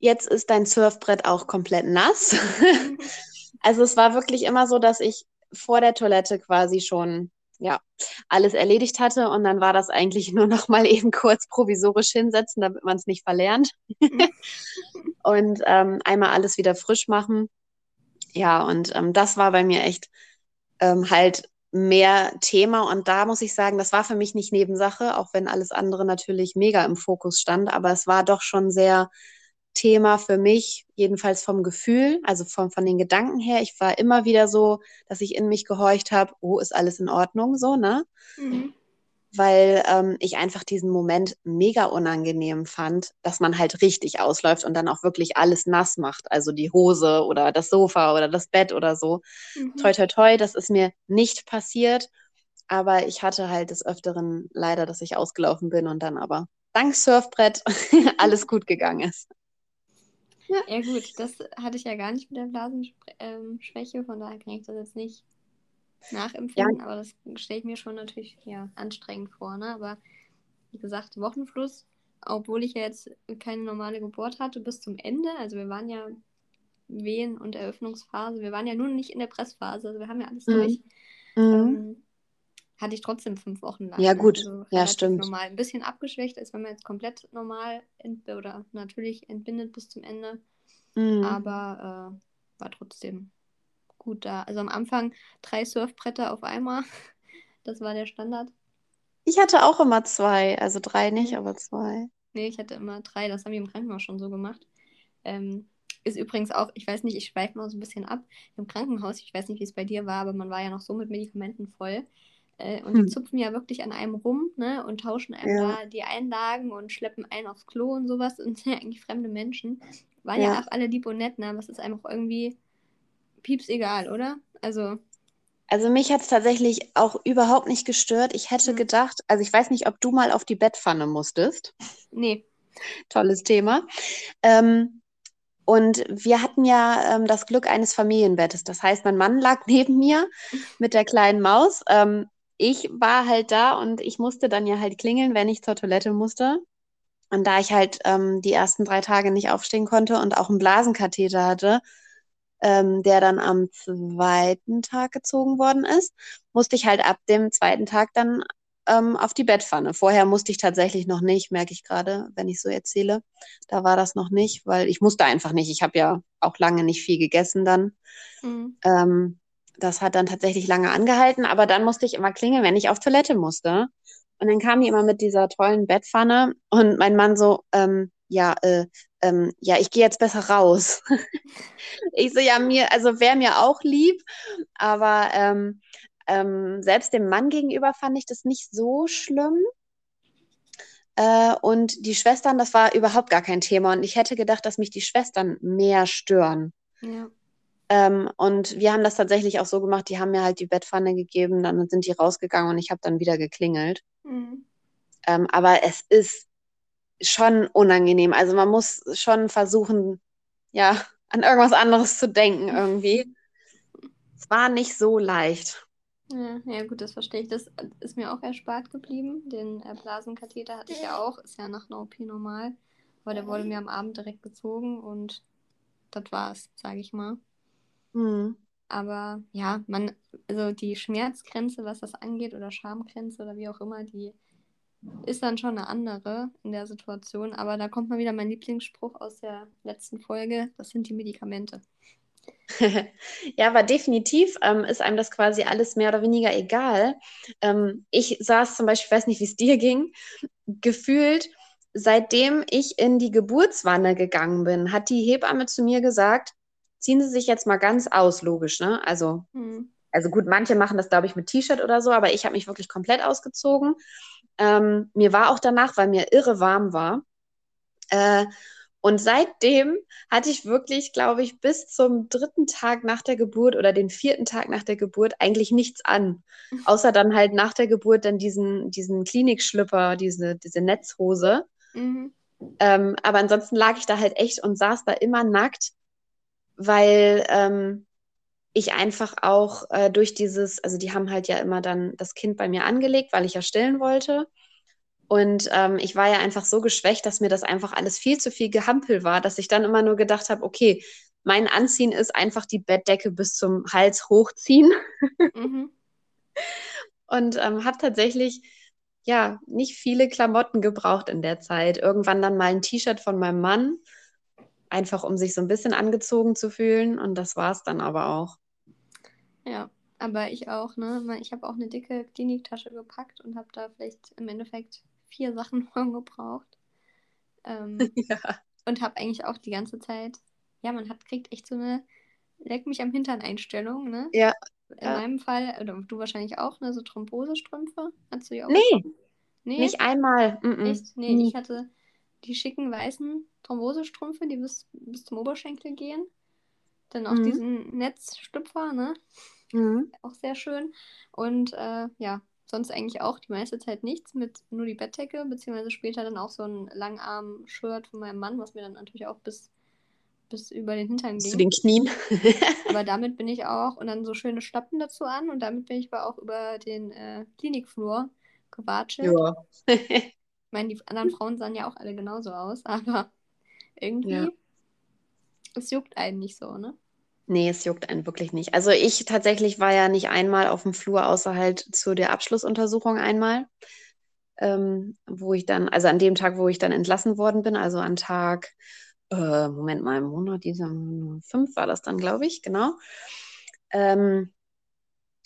Jetzt ist dein Surfbrett auch komplett nass. also es war wirklich immer so, dass ich vor der Toilette quasi schon ja, alles erledigt hatte und dann war das eigentlich nur noch mal eben kurz provisorisch hinsetzen, damit man es nicht verlernt. und ähm, einmal alles wieder frisch machen. Ja, und ähm, das war bei mir echt ähm, halt mehr Thema und da muss ich sagen, das war für mich nicht Nebensache, auch wenn alles andere natürlich mega im Fokus stand, aber es war doch schon sehr Thema für mich, jedenfalls vom Gefühl, also von, von den Gedanken her. Ich war immer wieder so, dass ich in mich gehorcht habe, oh, ist alles in Ordnung, so, ne? Mhm. Weil ähm, ich einfach diesen Moment mega unangenehm fand, dass man halt richtig ausläuft und dann auch wirklich alles nass macht. Also die Hose oder das Sofa oder das Bett oder so. Mhm. Toi, toi, toi, das ist mir nicht passiert. Aber ich hatte halt des Öfteren leider, dass ich ausgelaufen bin und dann aber dank Surfbrett alles gut gegangen ist. Ja. ja, gut, das hatte ich ja gar nicht mit der Blasenschwäche, ähm, von daher kann ich das jetzt nicht nachempfinden, ja. aber das stelle ich mir schon natürlich ja, anstrengend vor. Ne? Aber wie gesagt, Wochenfluss, obwohl ich ja jetzt keine normale Geburt hatte, bis zum Ende, also wir waren ja Wehen- und Eröffnungsphase, wir waren ja nun nicht in der Pressphase, also wir haben ja alles mhm. durch. Mhm. Ähm, hatte ich trotzdem fünf Wochen lang. Ja, ne? gut. Also ja, stimmt. Normal. Ein bisschen abgeschwächt, als wenn man jetzt komplett normal oder natürlich entbindet bis zum Ende. Mhm. Aber äh, war trotzdem gut da. Also am Anfang drei Surfbretter auf einmal. Das war der Standard. Ich hatte auch immer zwei. Also drei nicht, aber zwei. Nee, ich hatte immer drei. Das haben wir im Krankenhaus schon so gemacht. Ähm, ist übrigens auch, ich weiß nicht, ich schweife mal so ein bisschen ab. Im Krankenhaus, ich weiß nicht, wie es bei dir war, aber man war ja noch so mit Medikamenten voll. Äh, und hm. die zupfen ja wirklich an einem rum, ne? Und tauschen einem ja. da die Einlagen und schleppen einen aufs Klo und sowas. Und sind ja eigentlich fremde Menschen. Waren ja, ja auch alle lieb und nett, ne? Aber es ist einfach irgendwie pieps egal, oder? Also. Also mich hat es tatsächlich auch überhaupt nicht gestört. Ich hätte hm. gedacht, also ich weiß nicht, ob du mal auf die Bettpfanne musstest. Nee. Tolles Thema. Ähm, Und wir hatten ja ähm, das Glück eines Familienbettes. Das heißt, mein Mann lag neben mir mit der kleinen Maus. Ähm, ich war halt da und ich musste dann ja halt klingeln, wenn ich zur Toilette musste. Und da ich halt ähm, die ersten drei Tage nicht aufstehen konnte und auch einen Blasenkatheter hatte, ähm, der dann am zweiten Tag gezogen worden ist, musste ich halt ab dem zweiten Tag dann ähm, auf die Bettpfanne. Vorher musste ich tatsächlich noch nicht, merke ich gerade, wenn ich so erzähle. Da war das noch nicht, weil ich musste einfach nicht. Ich habe ja auch lange nicht viel gegessen dann. Mhm. Ähm, das hat dann tatsächlich lange angehalten, aber dann musste ich immer klingeln, wenn ich auf Toilette musste. Und dann kam die immer mit dieser tollen Bettpfanne und mein Mann so, ähm, ja, äh, ähm, ja, ich gehe jetzt besser raus. ich so, ja, mir, also wäre mir auch lieb, aber ähm, ähm, selbst dem Mann gegenüber fand ich das nicht so schlimm. Äh, und die Schwestern, das war überhaupt gar kein Thema. Und ich hätte gedacht, dass mich die Schwestern mehr stören. Ja. Ähm, und wir haben das tatsächlich auch so gemacht, die haben mir halt die Bettpfanne gegeben, dann sind die rausgegangen und ich habe dann wieder geklingelt. Mhm. Ähm, aber es ist schon unangenehm. Also man muss schon versuchen, ja, an irgendwas anderes zu denken irgendwie. es war nicht so leicht. Ja, ja, gut, das verstehe ich. Das ist mir auch erspart geblieben. Den äh, Blasenkatheter hatte ich ja auch, ist ja nach einer OP normal. Aber der wurde mir am Abend direkt gezogen und das war's, sage ich mal. Mhm. Aber ja, man, also die Schmerzgrenze, was das angeht, oder Schamgrenze oder wie auch immer, die ist dann schon eine andere in der Situation. Aber da kommt mal wieder mein Lieblingsspruch aus der letzten Folge: Das sind die Medikamente. ja, aber definitiv ähm, ist einem das quasi alles mehr oder weniger egal. Ähm, ich saß zum Beispiel, ich weiß nicht, wie es dir ging, gefühlt, seitdem ich in die Geburtswanne gegangen bin, hat die Hebamme zu mir gesagt, ziehen Sie sich jetzt mal ganz aus, logisch, ne? Also, hm. also gut, manche machen das, glaube ich, mit T-Shirt oder so, aber ich habe mich wirklich komplett ausgezogen. Ähm, mir war auch danach, weil mir irre warm war. Äh, und seitdem hatte ich wirklich, glaube ich, bis zum dritten Tag nach der Geburt oder den vierten Tag nach der Geburt eigentlich nichts an. Außer dann halt nach der Geburt dann diesen, diesen Klinikschlüpper, diese, diese Netzhose. Mhm. Ähm, aber ansonsten lag ich da halt echt und saß da immer nackt, weil ähm, ich einfach auch äh, durch dieses, also die haben halt ja immer dann das Kind bei mir angelegt, weil ich ja stillen wollte. Und ähm, ich war ja einfach so geschwächt, dass mir das einfach alles viel zu viel Gehampel war, dass ich dann immer nur gedacht habe, okay, mein Anziehen ist einfach die Bettdecke bis zum Hals hochziehen. Mhm. Und ähm, habe tatsächlich ja nicht viele Klamotten gebraucht in der Zeit. Irgendwann dann mal ein T-Shirt von meinem Mann, einfach um sich so ein bisschen angezogen zu fühlen. Und das war es dann aber auch. Ja, aber ich auch, ne? Ich habe auch eine dicke Kliniktasche gepackt und habe da vielleicht im Endeffekt vier Sachen von gebraucht. Ähm, ja. Und habe eigentlich auch die ganze Zeit, ja, man hat, kriegt echt so eine Leck mich am Hintern Einstellung, ne? Ja. In ja. meinem Fall, oder du wahrscheinlich auch, ne, so Thrombosestrümpfe. Hast du die auch? Nee. Nee. Nicht einmal. Mm -mm. Echt? Nee, Nie. ich hatte die schicken weißen Thrombosestrümpfe, die bis, bis zum Oberschenkel gehen. Dann auch mhm. diesen Netzstüpfer, ne? Mhm. Auch sehr schön. Und äh, ja, sonst eigentlich auch die meiste Zeit nichts mit nur die Bettdecke, beziehungsweise später dann auch so ein Langarm-Shirt von meinem Mann, was mir dann natürlich auch bis, bis über den Hintern ging. Zu den Knien. aber damit bin ich auch, und dann so schöne Schlappen dazu an, und damit bin ich aber auch über den äh, Klinikflur gewatschelt. Ja. ich meine, die anderen Frauen sahen ja auch alle genauso aus, aber irgendwie, ja. es juckt einen nicht so, ne? Nee, es juckt einen wirklich nicht. Also ich tatsächlich war ja nicht einmal auf dem Flur, außer halt zu der Abschlussuntersuchung einmal, ähm, wo ich dann, also an dem Tag, wo ich dann entlassen worden bin, also an Tag, äh, Moment mal, im Monat, dieser fünf war das dann, glaube ich, genau. Ähm,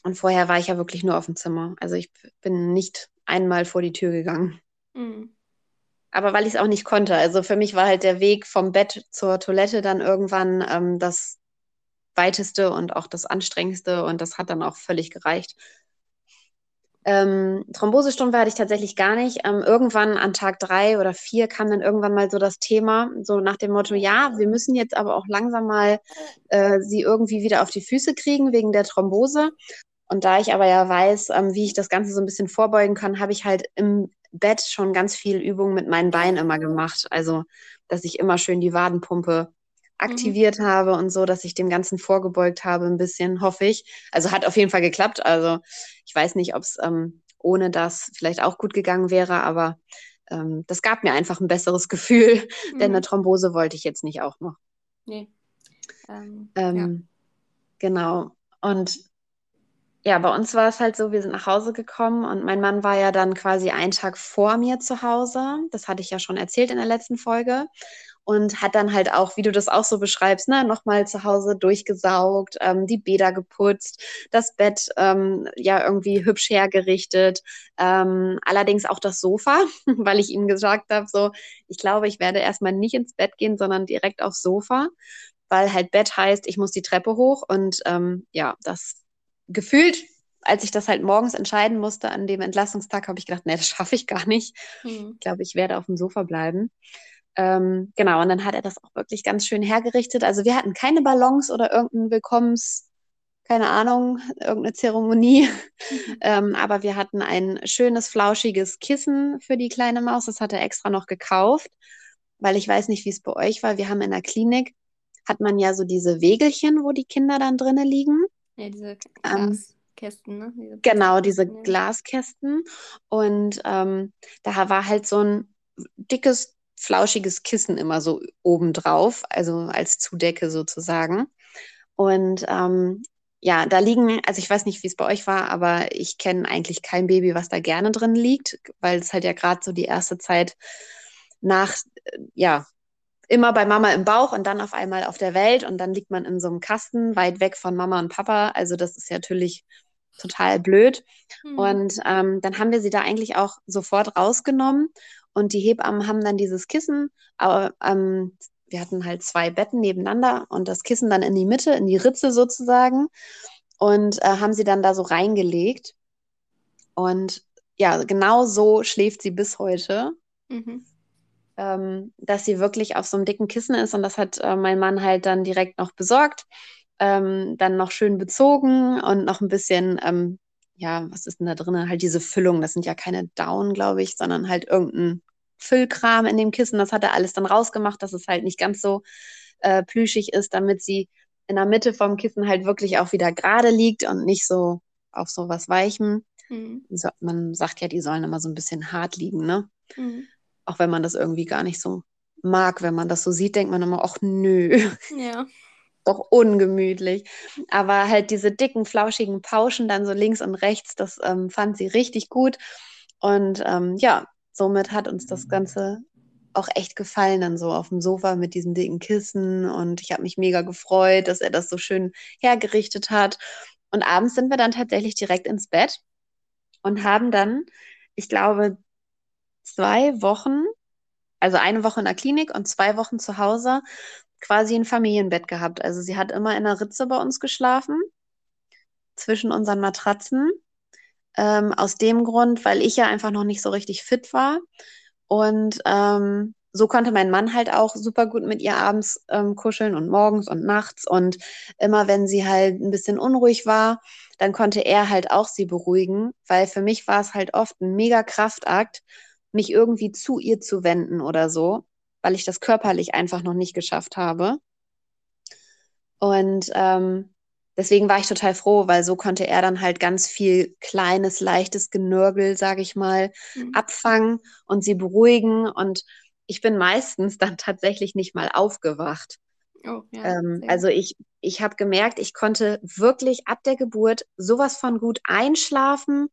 und vorher war ich ja wirklich nur auf dem Zimmer. Also ich bin nicht einmal vor die Tür gegangen. Mhm. Aber weil ich es auch nicht konnte. Also für mich war halt der Weg vom Bett zur Toilette dann irgendwann ähm, das weiteste und auch das anstrengendste und das hat dann auch völlig gereicht. Ähm, Thrombosestrümpfe hatte ich tatsächlich gar nicht. Ähm, irgendwann an Tag drei oder vier kam dann irgendwann mal so das Thema, so nach dem Motto, ja, wir müssen jetzt aber auch langsam mal äh, sie irgendwie wieder auf die Füße kriegen wegen der Thrombose. Und da ich aber ja weiß, ähm, wie ich das Ganze so ein bisschen vorbeugen kann, habe ich halt im Bett schon ganz viel Übungen mit meinen Beinen immer gemacht. Also, dass ich immer schön die Wadenpumpe aktiviert mhm. habe und so, dass ich dem Ganzen vorgebeugt habe, ein bisschen, hoffe ich. Also hat auf jeden Fall geklappt. Also ich weiß nicht, ob es ähm, ohne das vielleicht auch gut gegangen wäre, aber ähm, das gab mir einfach ein besseres Gefühl, mhm. denn eine Thrombose wollte ich jetzt nicht auch noch. Nee. Ähm, ähm, ja. Genau. Und ja, bei uns war es halt so, wir sind nach Hause gekommen und mein Mann war ja dann quasi einen Tag vor mir zu Hause. Das hatte ich ja schon erzählt in der letzten Folge und hat dann halt auch, wie du das auch so beschreibst, ne, nochmal zu Hause durchgesaugt, ähm, die Bäder geputzt, das Bett ähm, ja irgendwie hübsch hergerichtet, ähm, allerdings auch das Sofa, weil ich ihm gesagt habe, so, ich glaube, ich werde erstmal nicht ins Bett gehen, sondern direkt aufs Sofa, weil halt Bett heißt, ich muss die Treppe hoch und ähm, ja, das gefühlt als ich das halt morgens entscheiden musste an dem Entlastungstag, habe ich gedacht, nee, das schaffe ich gar nicht. Mhm. Ich glaube, ich werde auf dem Sofa bleiben. Ähm, genau, und dann hat er das auch wirklich ganz schön hergerichtet. Also wir hatten keine Ballons oder irgendein Willkommens, keine Ahnung, irgendeine Zeremonie. Mhm. ähm, aber wir hatten ein schönes, flauschiges Kissen für die kleine Maus. Das hat er extra noch gekauft, weil ich weiß nicht, wie es bei euch war. Wir haben in der Klinik, hat man ja so diese Wegelchen, wo die Kinder dann drinnen liegen. Ja, diese ähm, Glaskästen, ne? Diese genau, diese Glaskästen. Und ähm, da war halt so ein dickes flauschiges Kissen immer so obendrauf, also als Zudecke sozusagen. Und ähm, ja, da liegen, also ich weiß nicht, wie es bei euch war, aber ich kenne eigentlich kein Baby, was da gerne drin liegt, weil es halt ja gerade so die erste Zeit nach, äh, ja, immer bei Mama im Bauch und dann auf einmal auf der Welt und dann liegt man in so einem Kasten weit weg von Mama und Papa. Also das ist ja natürlich total blöd. Mhm. Und ähm, dann haben wir sie da eigentlich auch sofort rausgenommen und die Hebammen haben dann dieses Kissen, aber ähm, wir hatten halt zwei Betten nebeneinander und das Kissen dann in die Mitte, in die Ritze sozusagen. Und äh, haben sie dann da so reingelegt. Und ja, genau so schläft sie bis heute. Mhm. Ähm, dass sie wirklich auf so einem dicken Kissen ist. Und das hat äh, mein Mann halt dann direkt noch besorgt. Ähm, dann noch schön bezogen und noch ein bisschen ähm, ja, was ist denn da drin? Halt diese Füllung, das sind ja keine Down, glaube ich, sondern halt irgendein Füllkram in dem Kissen. Das hat er alles dann rausgemacht, dass es halt nicht ganz so äh, plüschig ist, damit sie in der Mitte vom Kissen halt wirklich auch wieder gerade liegt und nicht so auf so was Weichem. Mhm. Man sagt ja, die sollen immer so ein bisschen hart liegen, ne? Mhm. Auch wenn man das irgendwie gar nicht so mag, wenn man das so sieht, denkt man immer, ach nö. Ja doch ungemütlich. Aber halt diese dicken, flauschigen Pauschen dann so links und rechts, das ähm, fand sie richtig gut. Und ähm, ja, somit hat uns das Ganze auch echt gefallen, dann so auf dem Sofa mit diesen dicken Kissen. Und ich habe mich mega gefreut, dass er das so schön hergerichtet hat. Und abends sind wir dann tatsächlich direkt ins Bett und haben dann, ich glaube, zwei Wochen, also eine Woche in der Klinik und zwei Wochen zu Hause, quasi ein Familienbett gehabt. Also sie hat immer in der Ritze bei uns geschlafen, zwischen unseren Matratzen. Ähm, aus dem Grund, weil ich ja einfach noch nicht so richtig fit war. Und ähm, so konnte mein Mann halt auch super gut mit ihr abends ähm, kuscheln und morgens und nachts. Und immer wenn sie halt ein bisschen unruhig war, dann konnte er halt auch sie beruhigen, weil für mich war es halt oft ein mega Kraftakt, mich irgendwie zu ihr zu wenden oder so weil ich das körperlich einfach noch nicht geschafft habe. Und ähm, deswegen war ich total froh, weil so konnte er dann halt ganz viel kleines, leichtes Genörgel, sage ich mal, mhm. abfangen und sie beruhigen. Und ich bin meistens dann tatsächlich nicht mal aufgewacht. Oh, ja, ähm, also ich, ich habe gemerkt, ich konnte wirklich ab der Geburt sowas von gut einschlafen,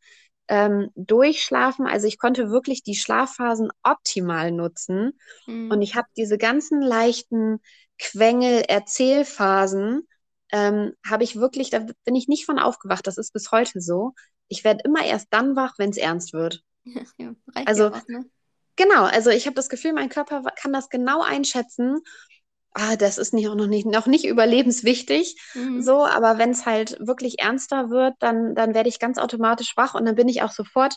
ähm, durchschlafen. Also ich konnte wirklich die Schlafphasen optimal nutzen. Mhm. Und ich habe diese ganzen leichten Quengel, Erzählphasen, ähm, habe ich wirklich, da bin ich nicht von aufgewacht. Das ist bis heute so. Ich werde immer erst dann wach, wenn es ernst wird. Ja, also, auch, ne? genau, also ich habe das Gefühl, mein Körper kann das genau einschätzen ah, das ist nicht, auch noch nicht, noch nicht überlebenswichtig, mhm. so, aber wenn es halt wirklich ernster wird, dann, dann werde ich ganz automatisch wach und dann bin ich auch sofort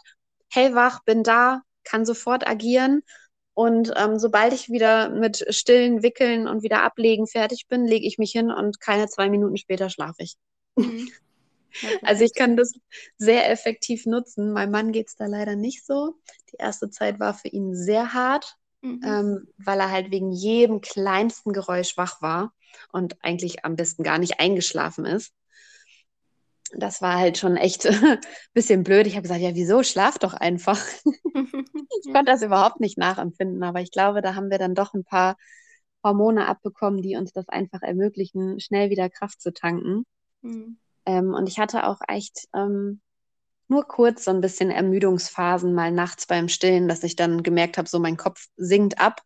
hellwach, bin da, kann sofort agieren. Und ähm, sobald ich wieder mit Stillen, Wickeln und wieder ablegen fertig bin, lege ich mich hin und keine zwei Minuten später schlafe ich. Mhm. Also ich kann das sehr effektiv nutzen. Meinem Mann geht es da leider nicht so. Die erste Zeit war für ihn sehr hart. Mhm. ähm, weil er halt wegen jedem kleinsten Geräusch wach war und eigentlich am besten gar nicht eingeschlafen ist. Das war halt schon echt ein bisschen blöd. Ich habe gesagt, ja, wieso? Schlaf doch einfach. ich konnte das überhaupt nicht nachempfinden, aber ich glaube, da haben wir dann doch ein paar Hormone abbekommen, die uns das einfach ermöglichen, schnell wieder Kraft zu tanken. Mhm. Ähm, und ich hatte auch echt ähm, nur kurz so ein bisschen Ermüdungsphasen mal nachts beim Stillen, dass ich dann gemerkt habe, so mein Kopf sinkt ab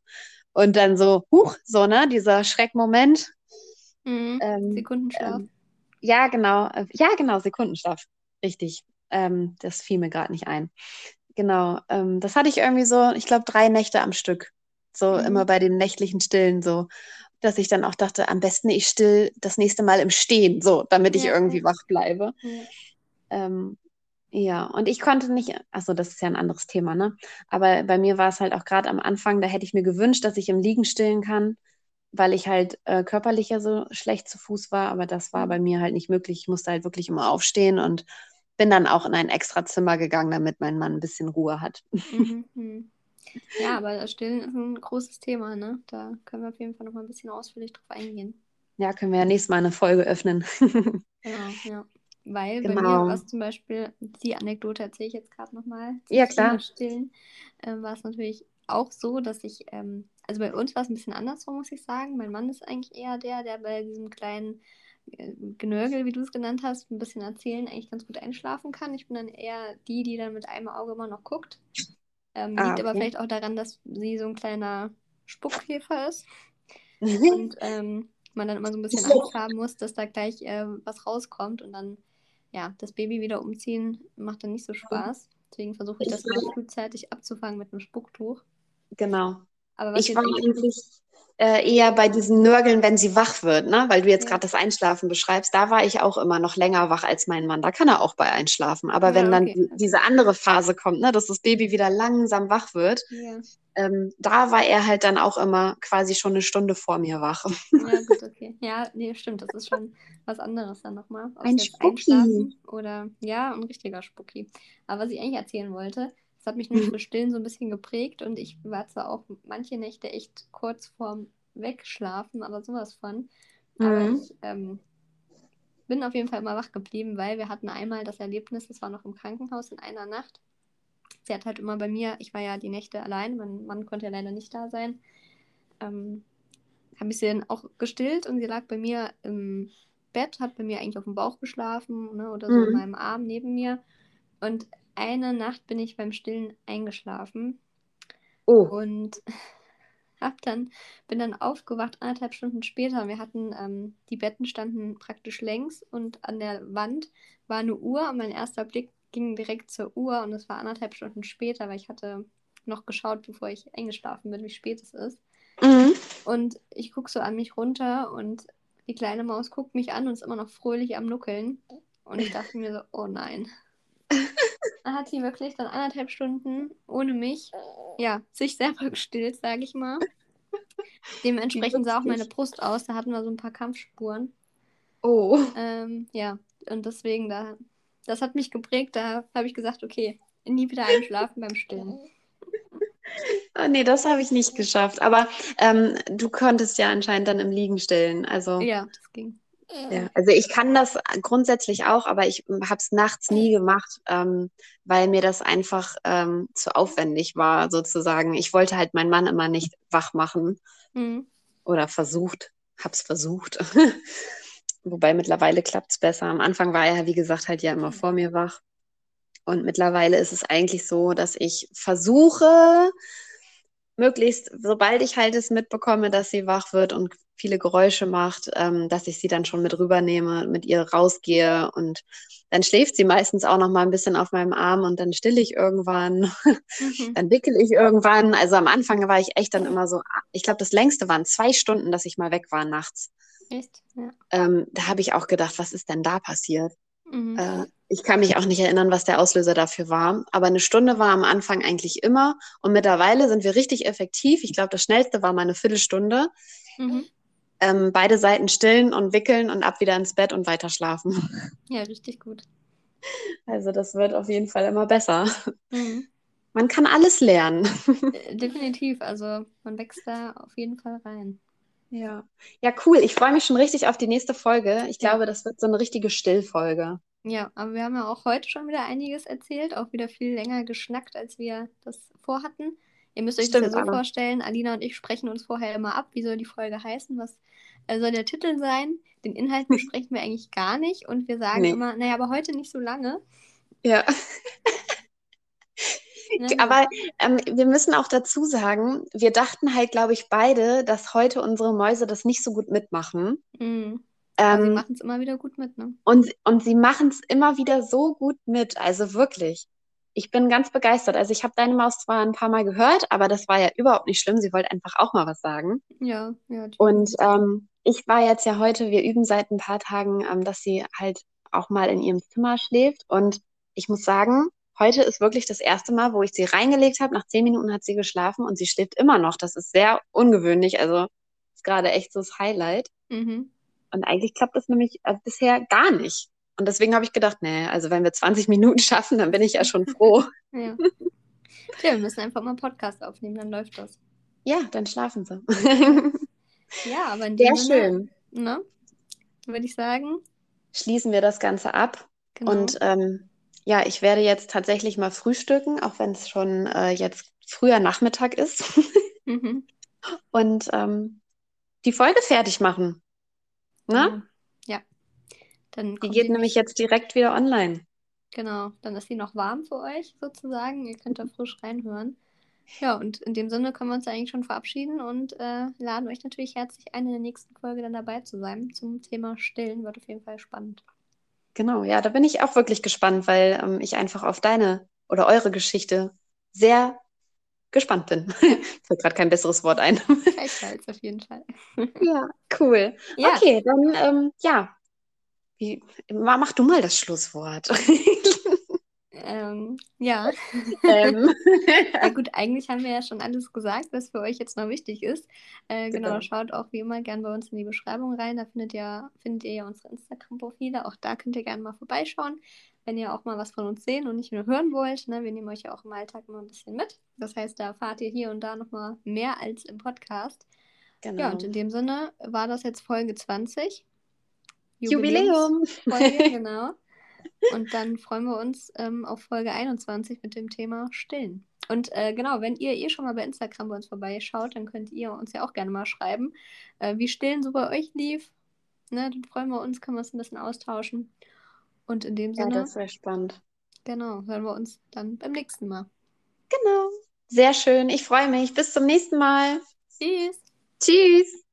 und dann so, huch, so, ne, dieser Schreckmoment. Mhm. Ähm, Sekundenschlaf. Ähm, ja, genau. Äh, ja, genau, Sekundenschlaf. Richtig. Ähm, das fiel mir gerade nicht ein. Genau. Ähm, das hatte ich irgendwie so, ich glaube, drei Nächte am Stück. So mhm. immer bei den nächtlichen Stillen so. Dass ich dann auch dachte, am besten ich still das nächste Mal im Stehen, so, damit ich ja, irgendwie wach bleibe. Ja. Ähm, ja, und ich konnte nicht, achso, das ist ja ein anderes Thema, ne? Aber bei mir war es halt auch gerade am Anfang, da hätte ich mir gewünscht, dass ich im Liegen stillen kann, weil ich halt äh, körperlich ja so schlecht zu Fuß war, aber das war bei mir halt nicht möglich. Ich musste halt wirklich immer aufstehen und bin dann auch in ein extra Zimmer gegangen, damit mein Mann ein bisschen Ruhe hat. Mhm. mhm. Ja, aber das Stillen ist ein großes Thema, ne? Da können wir auf jeden Fall noch mal ein bisschen ausführlich drauf eingehen. Ja, können wir ja nächstes Mal eine Folge öffnen. genau, ja. Weil genau. bei mir war es zum Beispiel, die Anekdote erzähle ich jetzt gerade nochmal. Ja, klar. Stillen äh, war es natürlich auch so, dass ich, ähm, also bei uns war es ein bisschen andersrum, muss ich sagen. Mein Mann ist eigentlich eher der, der bei diesem kleinen äh, Genörgel, wie du es genannt hast, ein bisschen erzählen, eigentlich ganz gut einschlafen kann. Ich bin dann eher die, die dann mit einem Auge immer noch guckt. Ähm, ah, liegt okay. aber vielleicht auch daran, dass sie so ein kleiner Spuckkäfer ist. und ähm, man dann immer so ein bisschen Angst haben muss, dass da gleich äh, was rauskommt und dann ja, das Baby wieder umziehen macht dann nicht so Spaß. Deswegen versuche ich das immer frühzeitig abzufangen mit einem Spucktuch. Genau. Aber ich war eigentlich äh, eher bei diesen Nörgeln, wenn sie wach wird, ne? Weil du jetzt gerade das Einschlafen beschreibst, da war ich auch immer noch länger wach als mein Mann. Da kann er auch bei einschlafen. Aber ja, wenn dann okay. diese andere Phase kommt, ne, dass das Baby wieder langsam wach wird, ja. ähm, da war er halt dann auch immer quasi schon eine Stunde vor mir wach. Ja, gut, okay. Ja, nee, stimmt. Das ist schon was anderes dann nochmal. Ein Spucki. Oder ja, ein richtiger Spucki. Aber was ich eigentlich erzählen wollte, hat mich nämlich für Stillen so ein bisschen geprägt und ich war zwar auch manche Nächte echt kurz vorm Wegschlafen, aber sowas von. Aber mhm. ich ähm, bin auf jeden Fall immer wach geblieben, weil wir hatten einmal das Erlebnis, das war noch im Krankenhaus in einer Nacht. Sie hat halt immer bei mir, ich war ja die Nächte allein, mein Mann konnte ja leider nicht da sein. Ähm, habe ich sie dann auch gestillt und sie lag bei mir im Bett, hat bei mir eigentlich auf dem Bauch geschlafen ne, oder so mhm. in meinem Arm neben mir. Und eine Nacht bin ich beim Stillen eingeschlafen. Oh. Und hab dann, bin dann aufgewacht anderthalb Stunden später. Wir hatten, ähm, die Betten standen praktisch längs und an der Wand war eine Uhr und mein erster Blick ging direkt zur Uhr und es war anderthalb Stunden später, weil ich hatte noch geschaut, bevor ich eingeschlafen bin, wie spät es ist. Mhm. Und ich gucke so an mich runter und die kleine Maus guckt mich an und ist immer noch fröhlich am Nuckeln. Und ich dachte mir so, oh nein. Dann hat sie wirklich dann anderthalb Stunden ohne mich, ja, sich selber gestillt, sage ich mal. Dementsprechend sah auch meine Brust aus. Da hatten wir so ein paar Kampfspuren. Oh. Ähm, ja, und deswegen, da, das hat mich geprägt. Da habe ich gesagt, okay, nie wieder einschlafen beim Stillen. Oh, nee, das habe ich nicht geschafft. Aber ähm, du konntest ja anscheinend dann im Liegen stillen. Also, ja, das ging. Ja, also ich kann das grundsätzlich auch, aber ich habe es nachts nie gemacht, ähm, weil mir das einfach ähm, zu aufwendig war, sozusagen. Ich wollte halt meinen Mann immer nicht wach machen mhm. oder versucht, habe es versucht. Wobei mittlerweile klappt es besser. Am Anfang war er, wie gesagt, halt ja immer vor mir wach. Und mittlerweile ist es eigentlich so, dass ich versuche, möglichst, sobald ich halt es mitbekomme, dass sie wach wird und viele Geräusche macht, ähm, dass ich sie dann schon mit rübernehme, mit ihr rausgehe und dann schläft sie meistens auch noch mal ein bisschen auf meinem Arm und dann stille ich irgendwann, mhm. dann wickel ich irgendwann. Also am Anfang war ich echt dann immer so, ich glaube, das längste waren zwei Stunden, dass ich mal weg war nachts. Echt? Ja. Ähm, da habe ich auch gedacht, was ist denn da passiert? Mhm. Äh, ich kann mich auch nicht erinnern, was der Auslöser dafür war. Aber eine Stunde war am Anfang eigentlich immer. Und mittlerweile sind wir richtig effektiv. Ich glaube, das schnellste war mal eine Viertelstunde. Mhm. Ähm, beide Seiten stillen und wickeln und ab wieder ins Bett und weiter schlafen. Ja, richtig gut. Also das wird auf jeden Fall immer besser. Mhm. Man kann alles lernen. Äh, Definitiv, also man wächst da auf jeden Fall rein. Ja. Ja, cool. Ich freue mich schon richtig auf die nächste Folge. Ich glaube, das wird so eine richtige Stillfolge. Ja, aber wir haben ja auch heute schon wieder einiges erzählt, auch wieder viel länger geschnackt, als wir das vorhatten. Ihr müsst euch das ja Stimmt, so Anna. vorstellen, Alina und ich sprechen uns vorher immer ab, wie soll die Folge heißen, was äh, soll der Titel sein. Den Inhalt besprechen wir eigentlich gar nicht und wir sagen Nee. immer, naja, aber heute nicht so lange. Ja. Ne? Aber ähm, wir müssen auch dazu sagen, wir dachten halt, glaube ich, beide, dass heute unsere Mäuse das nicht so gut mitmachen. Mhm. Aber sie Ähm, machen es immer wieder gut mit, ne? und, und sie machen es immer wieder so gut mit. Also wirklich. Ich bin ganz begeistert. Also ich habe deine Maus zwar ein paar Mal gehört, aber das war ja überhaupt nicht schlimm. Sie wollte einfach auch mal was sagen. Ja, ja. Und ähm, ich war jetzt ja heute, wir üben seit ein paar Tagen, ähm, dass sie halt auch mal in ihrem Zimmer schläft. Und ich muss sagen, heute ist wirklich das erste Mal, wo ich sie reingelegt habe. Nach zehn Minuten hat sie geschlafen und sie schläft immer noch. Das ist sehr ungewöhnlich. Also ist gerade echt so das Highlight. Mhm. Und eigentlich klappt das nämlich äh, bisher gar nicht. Und deswegen habe ich gedacht, nee, also wenn wir 20 Minuten schaffen, dann bin ich ja schon froh. Ja. Tja, wir müssen einfach mal einen Podcast aufnehmen, dann läuft das. Ja, dann schlafen sie. Ja, aber in Sehr dem Sinne, schön. ne, würde ich sagen, Schließen wir das Ganze ab. genau. Und ähm, ja, ich werde jetzt tatsächlich mal frühstücken, auch wenn es schon äh, jetzt früher Nachmittag ist. Mhm. Und ähm, die Folge fertig machen. Ne? Genau. Ja. Dann Die geht nämlich jetzt direkt wieder online. Genau, dann ist sie noch warm für euch sozusagen. Ihr könnt da frisch reinhören. Ja, und in dem Sinne können wir uns eigentlich schon verabschieden und äh, laden euch natürlich herzlich ein, in der nächsten Folge dann dabei zu sein zum Thema Stillen. Wird auf jeden Fall spannend. Genau, ja, da bin ich auch wirklich gespannt, weil ähm, ich einfach auf deine oder eure Geschichte sehr gespannt bin. Fällt gerade kein besseres Wort ein. Gleichfalls auf jeden Fall. Ja, cool. Ja, Okay, dann ähm, ja. Wie, ma- mach du mal das Schlusswort. ähm, ja. ähm, Ja gut, eigentlich haben wir ja schon alles gesagt, was für euch jetzt noch wichtig ist. Äh, genau, Genau. schaut auch wie immer gern bei uns in die Beschreibung rein. Da findet ihr, findet ihr ja unsere Instagram-Profile. Auch da könnt ihr gerne mal vorbeischauen, wenn ihr auch mal was von uns sehen und nicht nur hören wollt. Ne? Wir nehmen euch ja auch im Alltag immer ein bisschen mit. Das heißt, da erfahrt ihr hier und da nochmal mehr als im Podcast. Ja, genau. und in dem Sinne war das jetzt Folge 20. Jubiläum. Folge, genau. Und dann freuen wir uns ähm, auf Folge 21 mit dem Thema Stillen. Und äh, genau, wenn ihr eh schon mal bei Instagram bei uns vorbeischaut, dann könnt ihr uns ja auch gerne mal schreiben, äh, wie Stillen so bei euch lief. Ne, dann freuen wir uns, können wir uns ein bisschen austauschen. Und in dem Ja, Sinne, das wäre spannend. genau, hören wir uns dann beim nächsten Mal. Genau. Sehr schön. Ich freue mich. Bis zum nächsten Mal. Tschüss! Tschüss.